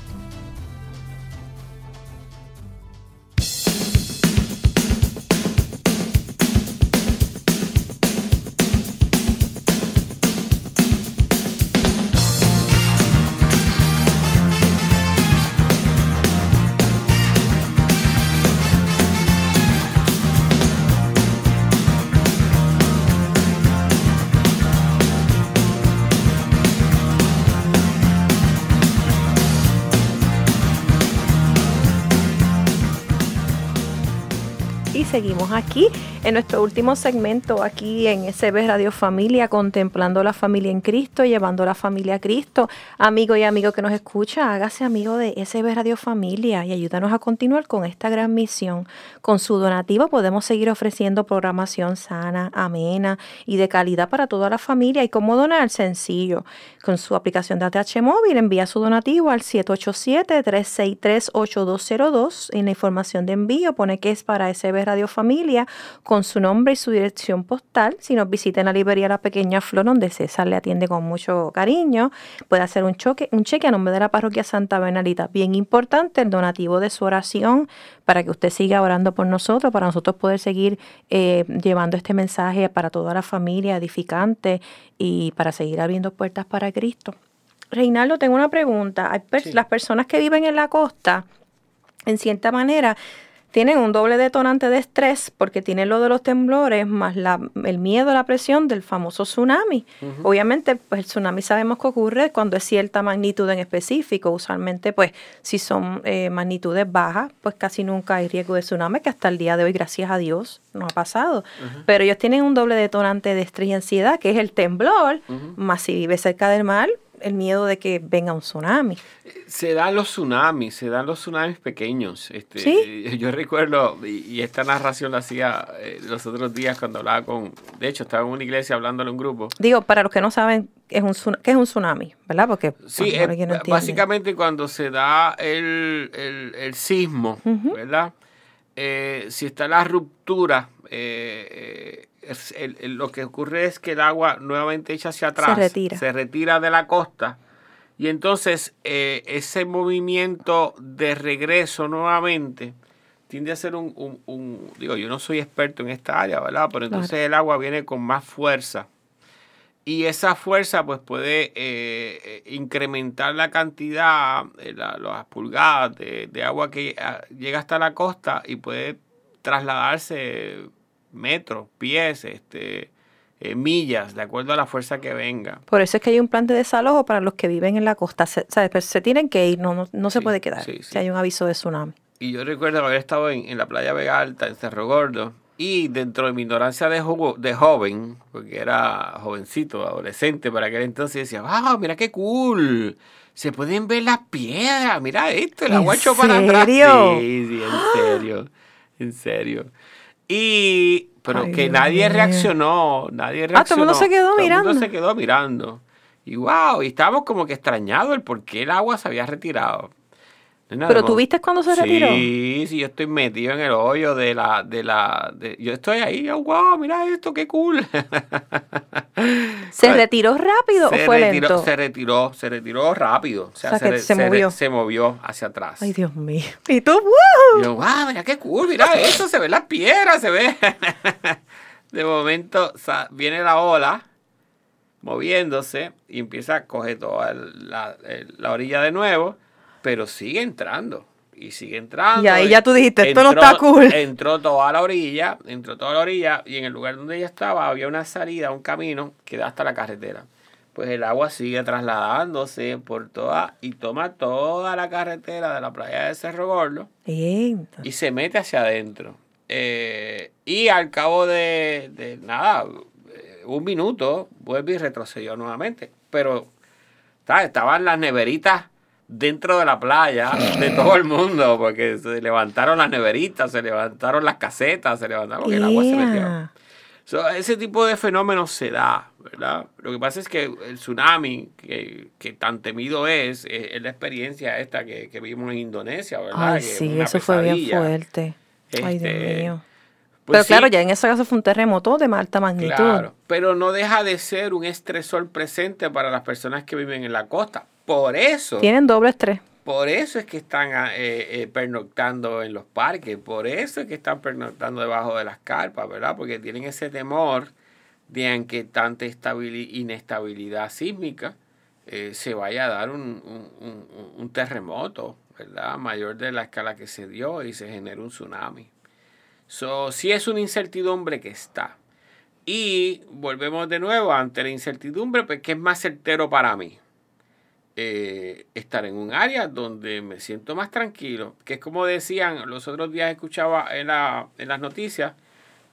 Seguimos aquí en nuestro último segmento aquí en SB Radio Familia, contemplando la familia en Cristo, llevando la familia a Cristo. Amigo y amigo que nos escucha, hágase amigo de SB Radio Familia y ayúdanos a continuar con esta gran misión. Con su donativo podemos seguir ofreciendo programación sana, amena y de calidad para toda la familia. ¿Y cómo donar? Sencillo. Con su aplicación de ATH móvil envía su donativo al 787-363-8202. En la información de envío pone que es para SB Radio Familia con su nombre y su dirección postal. Si nos visita en la librería La Pequeña Flor, donde César le atiende con mucho cariño, puede hacer un, choque, un cheque a nombre de la parroquia Santa Benalita. Bien importante el donativo de su oración para que usted siga orando por nosotros, para nosotros poder seguir eh, llevando este mensaje para toda la familia edificante y para seguir abriendo puertas para Cristo. Reinaldo, tengo una pregunta. Hay Las personas que viven en la costa, en cierta manera, tienen un doble detonante de estrés porque tienen lo de los temblores más la, el miedo a la presión del famoso tsunami. Obviamente, pues el tsunami sabemos que ocurre cuando es cierta magnitud en específico. Usualmente, pues si son eh, magnitudes bajas, pues casi nunca hay riesgo de tsunami, que hasta el día de hoy, gracias a Dios, no ha pasado. Pero ellos tienen un doble detonante de estrés y ansiedad, que es el temblor, más si vive cerca del mar, el miedo de que venga un tsunami. Se dan los tsunamis, se dan los tsunamis pequeños. Este, Yo recuerdo, y, esta narración la hacía eh, los otros días cuando hablaba con, de hecho, estaba en una iglesia hablándole a un grupo. Digo, para los que no saben es un, qué es un tsunami, ¿verdad? Porque sí, básicamente cuando se da el, el, sismo, ¿verdad? Eh, si está la ruptura, eh, lo que ocurre es que el agua nuevamente echa hacia atrás, se retira, de la costa. Y entonces eh, ese movimiento de regreso nuevamente tiende a ser un, digo, yo no soy experto en esta área, ¿verdad? Pero entonces el agua viene con más fuerza. Y esa fuerza pues puede eh, eh, incrementar la cantidad, las pulgadas de, de agua que ah, llega hasta la costa y puede trasladarse metros, pies, este, eh, millas, de acuerdo a la fuerza que venga. Por eso es que hay un plan de desalojo para los que viven en la costa. Se, se tienen que ir, no, no, se puede quedar si hay un aviso de tsunami. Y yo recuerdo haber estado en, la playa Vega Alta, en Cerro Gordo, y dentro de mi ignorancia de, de joven, porque era jovencito, adolescente para aquel entonces, decía, wow, mira qué cool. Se pueden ver las piedras, mira esto, el agua para atrás. Sí, sí, en serio, en serio. Y, pero que nadie reaccionó, nadie reaccionó. Ah, todo el mundo se quedó mirando. Todo el mundo se quedó mirando. Y wow, y estábamos como que extrañados el por qué el agua se había retirado. ¿Pero tú viste cuando se retiró? Sí, sí, yo estoy metido en el hoyo de la... De la yo estoy ahí, oh, wow, mira esto, qué cool. ¿Se retiró rápido o fue lento? Se retiró, se retiró rápido. O sea, se, se, movió. Se, movió hacia atrás. Ay, Dios mío. ¿Y tú? ¡Wow! yo, wow, mira qué cool, mira esto, se ven las piedras, se ve. de momento viene la ola moviéndose y empieza a coger toda la, la orilla de nuevo pero sigue entrando. Y sigue entrando. Y ahí ya tú dijiste, esto no está cool. Entró toda la orilla, entró toda la orilla, y en el lugar donde ella estaba había una salida, un camino que da hasta la carretera. Pues el agua sigue trasladándose por toda y toma toda la carretera de la playa de Cerro Gordo y se mete hacia adentro. Eh, y al cabo de, de nada, eh, un minuto, vuelve y retrocedió nuevamente. Pero estaban las neveritas dentro de la playa de todo el mundo, porque se levantaron las neveritas, se levantaron las casetas, se levantaron porque el agua se metió. ese tipo de fenómenos se da, ¿verdad? Lo que pasa es que el tsunami, que, que tan temido es, es, la experiencia esta que, que, vimos en Indonesia, ¿verdad? Ay, sí, eso fue bien fuerte. Ay, Dios este, mío. Pues pero claro, ya en ese caso fue un terremoto de alta magnitud. Claro, pero no deja de ser un estresor presente para las personas que viven en la costa. Por eso. Tienen doble estrés. Por eso es que están ah, eh, eh, pernoctando en los parques, por eso es que están pernoctando debajo de las carpas, ¿verdad? Porque tienen ese temor de que tanta inestabilidad sísmica eh, se vaya a dar un, un, terremoto, ¿verdad? Mayor de la escala que se dio y se genere un tsunami. So, sí es una incertidumbre que está. Y volvemos de nuevo ante la incertidumbre, pues, ¿qué es más certero para mí? Eh, estar en un área donde me siento más tranquilo, que es como decían, los otros días escuchaba en, la, en las noticias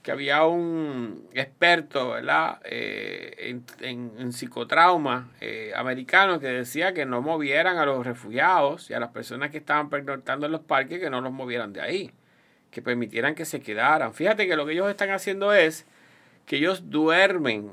que había un experto ¿verdad? Eh, en, en, psicotrauma eh, americano que decía que no movieran a los refugiados y a las personas que estaban pernoctando en los parques, que no los movieran de ahí, que permitieran que se quedaran. Fíjate que lo que ellos están haciendo es que ellos duermen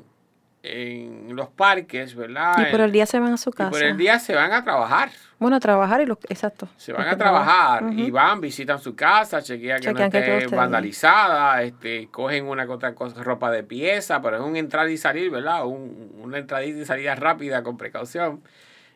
en los parques, ¿verdad? Y por el día se van a su casa. Y por el día se van a trabajar. Bueno, a trabajar y los, exacto. Se van a trabajar y van, visitan su casa, chequean que no esté vandalizada, este, cogen una otra cosa, ropa de pieza, pero es un entrar y salir, ¿verdad? Un, una entrada y salida rápida con precaución.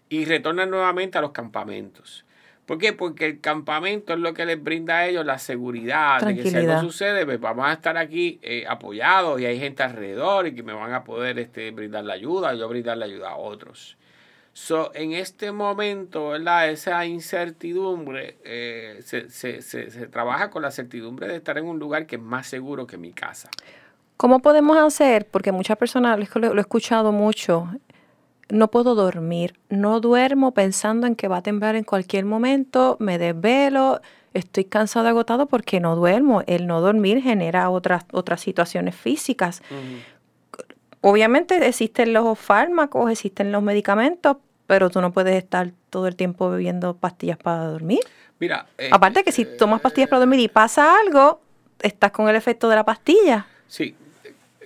Y retornan nuevamente a los campamentos. ¿Por qué? Porque el campamento es lo que les brinda a ellos la seguridad de que si algo sucede, pues vamos a estar aquí eh, apoyados y hay gente alrededor y que me van a poder este, brindar la ayuda, yo brindar la ayuda a otros. So, en este momento, ¿verdad? Esa incertidumbre, eh, se, se, se, se, trabaja con la certidumbre de estar en un lugar que es más seguro que mi casa. ¿Cómo podemos hacer? Porque muchas personas, lo he escuchado mucho, no puedo dormir, no duermo pensando en que va a temblar en cualquier momento, me desvelo, estoy cansado, agotado porque no duermo. El no dormir genera otras, otras situaciones físicas. Obviamente existen los fármacos, existen los medicamentos, pero tú no puedes estar todo el tiempo bebiendo pastillas para dormir. Mira, eh, aparte que si eh, tomas pastillas para dormir y pasa algo, estás con el efecto de la pastilla. Sí,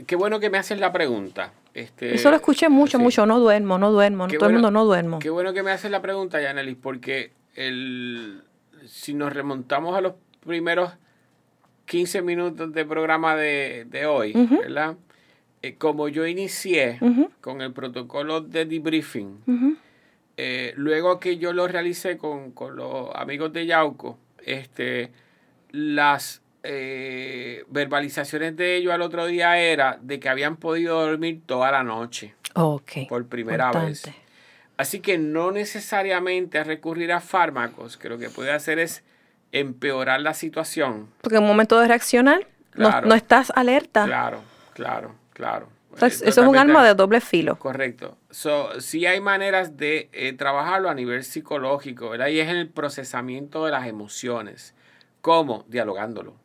qué bueno que me haces la pregunta. Este, Eso lo escuché mucho, mucho, no duermo, no duermo, todo el mundo no duermo. Qué bueno que me haces la pregunta, Yanelis, porque el, si nos remontamos a los primeros 15 minutos de programa de, hoy, ¿verdad? Eh, como yo inicié con el protocolo de debriefing, eh, luego que yo lo realicé con, con los amigos de Yauco, este, las eh, verbalizaciones de ellos al otro día era de que habían podido dormir toda la noche. Por primera vez. Así que no necesariamente recurrir a fármacos, que lo que puede hacer es empeorar la situación. Porque en un momento de reaccionar no, estás alerta. Claro, claro, claro. eso es un arma de doble filo. Correcto. So, sí hay maneras de eh, trabajarlo a nivel psicológico, ¿verdad? Y es en el procesamiento de las emociones. ¿Cómo? Dialogándolo.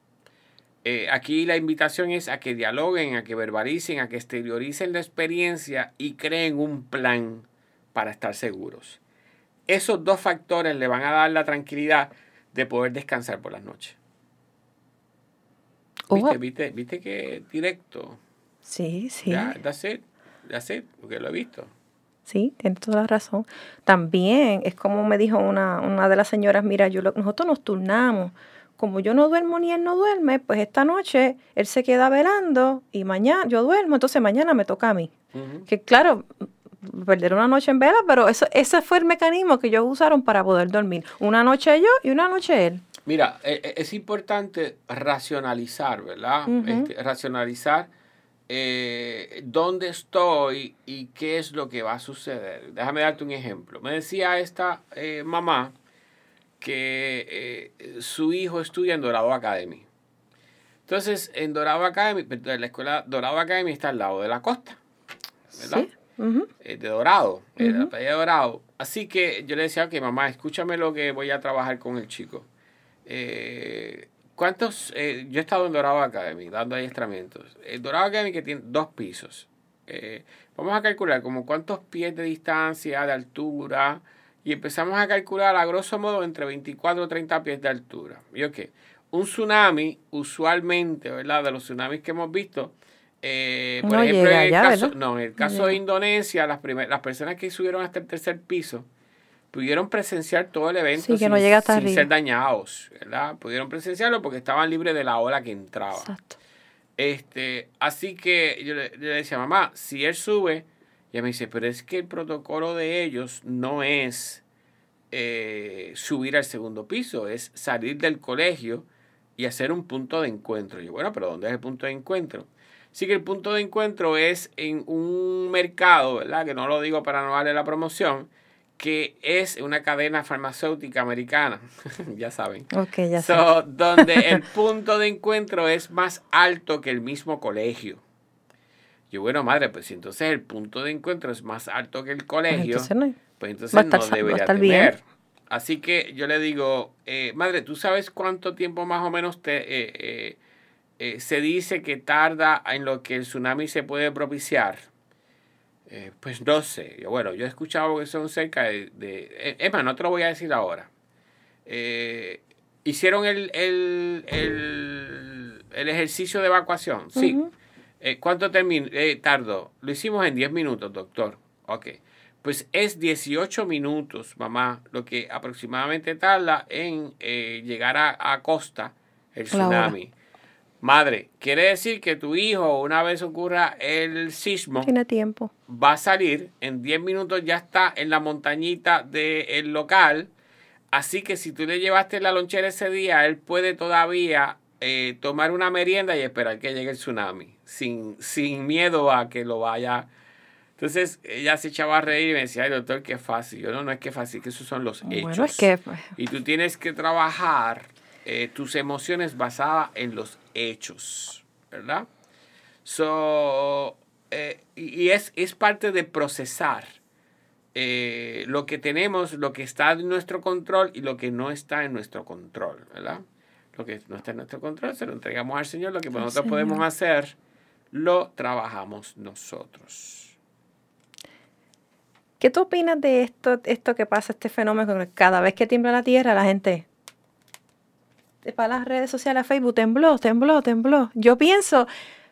Eh, aquí la invitación es a que dialoguen, a que verbalicen, a que exterioricen la experiencia y creen un plan para estar seguros. Esos dos factores le van a dar la tranquilidad de poder descansar por las noches. ¿Viste, viste, viste que directo? Sí, sí. Ya, that's it, that's it, porque lo he visto. Sí, tienes toda la razón. También es como me dijo una, una de las señoras, mira, yo nosotros nos turnamos como yo no duermo ni él no duerme, pues esta noche él se queda velando y mañana yo duermo, entonces mañana me toca a mí. Que claro, perder una noche en vela, pero eso, ese fue el mecanismo que ellos usaron para poder dormir. Una noche yo y una noche él. Mira, e, e, es importante racionalizar, ¿verdad? Este, racionalizar eh, dónde estoy y qué es lo que va a suceder. Déjame darte un ejemplo. Me decía esta eh, mamá que eh, su hijo estudia en Dorado Academy. Entonces, en Dorado Academy, pues, la escuela Dorado Academy está al lado de la costa, ¿verdad? Eh, de Dorado, de la playa de Dorado. Así que yo le decía, ok, mamá, escúchame lo que voy a trabajar con el chico. Eh, ¿Cuántos? yo he estado en Dorado Academy dando adiestramientos. El Dorado Academy que tiene dos pisos. vamos a calcular como cuántos pies de distancia, de altura, y empezamos a calcular a grosso modo entre 24 y 30 pies de altura. ¿Y qué? Un tsunami, usualmente, ¿verdad? De los tsunamis que hemos visto, eh, por ejemplo, en el caso, no, en el caso de Indonesia, las, las personas que subieron hasta el tercer piso pudieron presenciar todo el evento sin, ser dañados, ¿verdad? Pudieron presenciarlo porque estaban libres de la ola que entraba. Exacto. Este, así que yo le, yo le decía, mamá, si él sube, ella me dice, pero es que el protocolo de ellos no es eh, subir al segundo piso, es salir del colegio y hacer un punto de encuentro. Y yo, bueno, pero ¿dónde es el punto de encuentro? Sí que el punto de encuentro es en un mercado, ¿verdad? Que no lo digo para no darle la promoción, que es una cadena farmacéutica americana, ya saben. Ok, ya so, Donde el punto de encuentro es más alto que el mismo colegio. Yo, bueno, madre, pues si entonces el punto de encuentro es más alto que el colegio, pues entonces Va a estar no debería bien. tener. Así que yo le digo, eh, madre, ¿tú sabes cuánto tiempo más o menos te, eh, eh, eh, se dice que tarda en lo que el tsunami se puede propiciar? Eh, pues no sé. Yo, bueno, yo he escuchado que son cerca de... de es más, no te lo voy a decir ahora. Eh, ¿Hicieron el, el, el, el ejercicio de evacuación? Sí. Ujú. Eh, ¿Cuánto eh, tardó? Lo hicimos en 10 minutos, doctor. Ok. Pues es 18 minutos, mamá, lo que aproximadamente tarda en eh, llegar a, a costa el tsunami. Madre, quiere decir que tu hijo, una vez ocurra el sismo, Tiene tiempo. va a salir, en 10 minutos ya está en la montañita del local. Así que si tú le llevaste la lonchera ese día, él puede todavía eh, tomar una merienda y esperar que llegue el tsunami, sin, sin miedo a que lo vaya. Entonces ella se echaba a reír y me decía, ay doctor, qué fácil. Yo no, no es que fácil, que esos son los hechos. Bueno, es que pues, Y tú tienes que trabajar eh, tus emociones basadas en los hechos, ¿verdad? So, eh, y y es, es parte de procesar eh, lo que tenemos, lo que está en nuestro control y lo que no está en nuestro control, ¿verdad? Lo que no está en nuestro control se lo entregamos al Señor, lo que nosotros podemos hacer, lo trabajamos nosotros. ¿Qué tú opinas de esto, esto que pasa, este fenómeno? Cada vez que tiembla la tierra, la gente te para las redes sociales, Facebook, tembló, tembló, tembló. Yo pienso,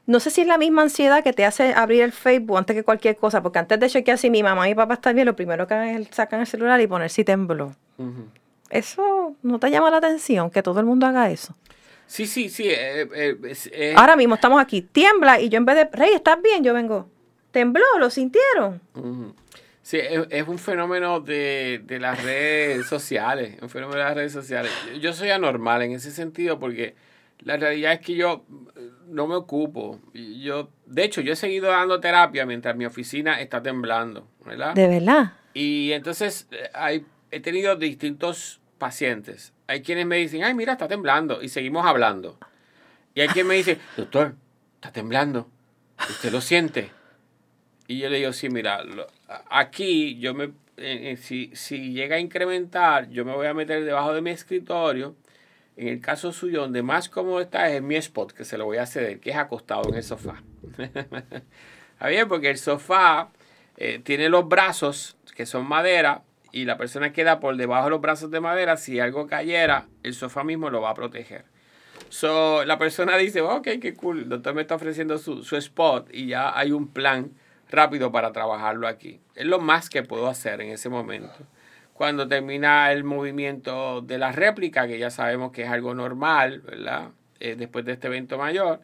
no sé si es la misma ansiedad que te hace abrir el Facebook antes que cualquier cosa, porque antes de chequear si mi mamá y mi papá están bien, lo primero que hagan es sacan el celular y poner si tembló. Eso no te llama la atención, que todo el mundo haga eso. Sí, sí, sí. eh, eh, es- Ahora mismo estamos aquí, tiembla y yo en vez de, Rey, ¿estás bien? Yo vengo, tembló, ¿lo sintieron? Sí, es, es un fenómeno de, de las redes sociales, un fenómeno de las redes sociales. Yo- soy anormal en ese sentido porque la realidad es que yo eh, no me ocupo. Yo, de hecho, yo he seguido dando terapia mientras mi oficina está temblando, ¿verdad? De verdad. Y entonces eh, hay, he tenido distintos pacientes. Hay quienes me dicen, ay, mira, está temblando. Y seguimos hablando. Y hay quien me dice, doctor, está temblando. ¿Usted lo siente? Y yo le digo, sí, mira, lo- aquí yo me, eh, eh, si, si llega a incrementar, yo me voy a meter debajo de mi escritorio. En el caso suyo, donde más cómodo está es en mi spot, que se lo voy a ceder, que es acostado en el sofá. Está bien, porque el sofá eh, tiene los brazos que son madera y la persona queda por debajo de los brazos de madera. Si algo cayera, el sofá mismo lo va a proteger. So, la persona dice, ok, qué cool, el doctor me está ofreciendo su, su spot y ya hay un plan rápido para trabajarlo aquí. Es lo más que puedo hacer en ese momento. Cuando termina el movimiento de la réplica, que ya sabemos que es algo normal, ¿verdad? Eh, después de este evento mayor,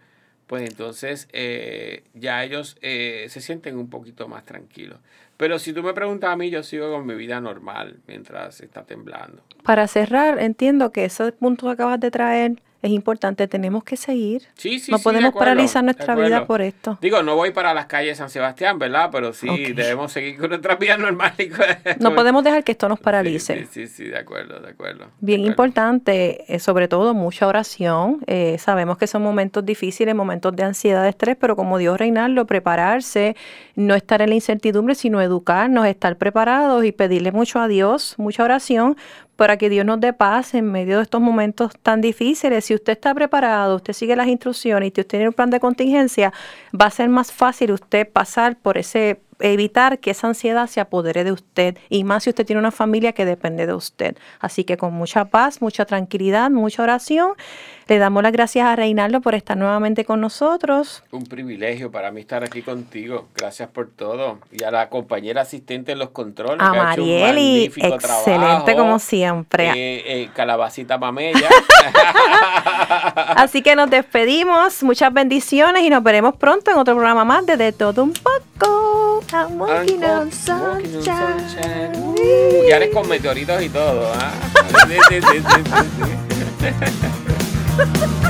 pues entonces eh, ya ellos eh, se sienten un poquito más tranquilos. Pero si tú me preguntas a mí, yo sigo con mi vida normal mientras está temblando. Para cerrar, entiendo que ese punto acabas de traer es importante. Tenemos que seguir. Sí, sí, no sí, podemos acuerdo, paralizar nuestra vida por esto. Digo, no voy para las calles de San Sebastián, ¿verdad? Pero sí debemos seguir con nuestra vida normal. y con- No podemos dejar que esto nos paralice. Sí, sí, sí, de acuerdo, de acuerdo. de Bien acuerdo. importante, eh, sobre todo mucha oración. Eh, sabemos que son momentos difíciles, momentos de ansiedad, de estrés, pero como Dios Reinaldo, prepararse, no estar en la incertidumbre, sino educarnos, estar preparados y pedirle mucho a Dios, mucha oración para que Dios nos dé paz en medio de estos momentos tan difíciles. Si usted está preparado, usted sigue las instrucciones y usted tiene un plan de contingencia, va a ser más fácil usted pasar por ese evitar que esa ansiedad se apodere de usted y más si usted tiene una familia que depende de usted. Así que con mucha paz, mucha tranquilidad, mucha oración, le damos las gracias a Reinaldo por estar nuevamente con nosotros. Un privilegio para mí estar aquí contigo. Gracias por todo. Y a la compañera asistente en los controles. A que ha hecho un Marieli, excelente trabajo. como siempre. Eh, eh, calabacita mamella. Así que nos despedimos, muchas bendiciones y nos veremos pronto en otro programa más de De Todo Un Poco. I'm walking on sunshine. sunshine. Uh, y ahora es con meteoritos y todo. ¿ah? Ha ha ha!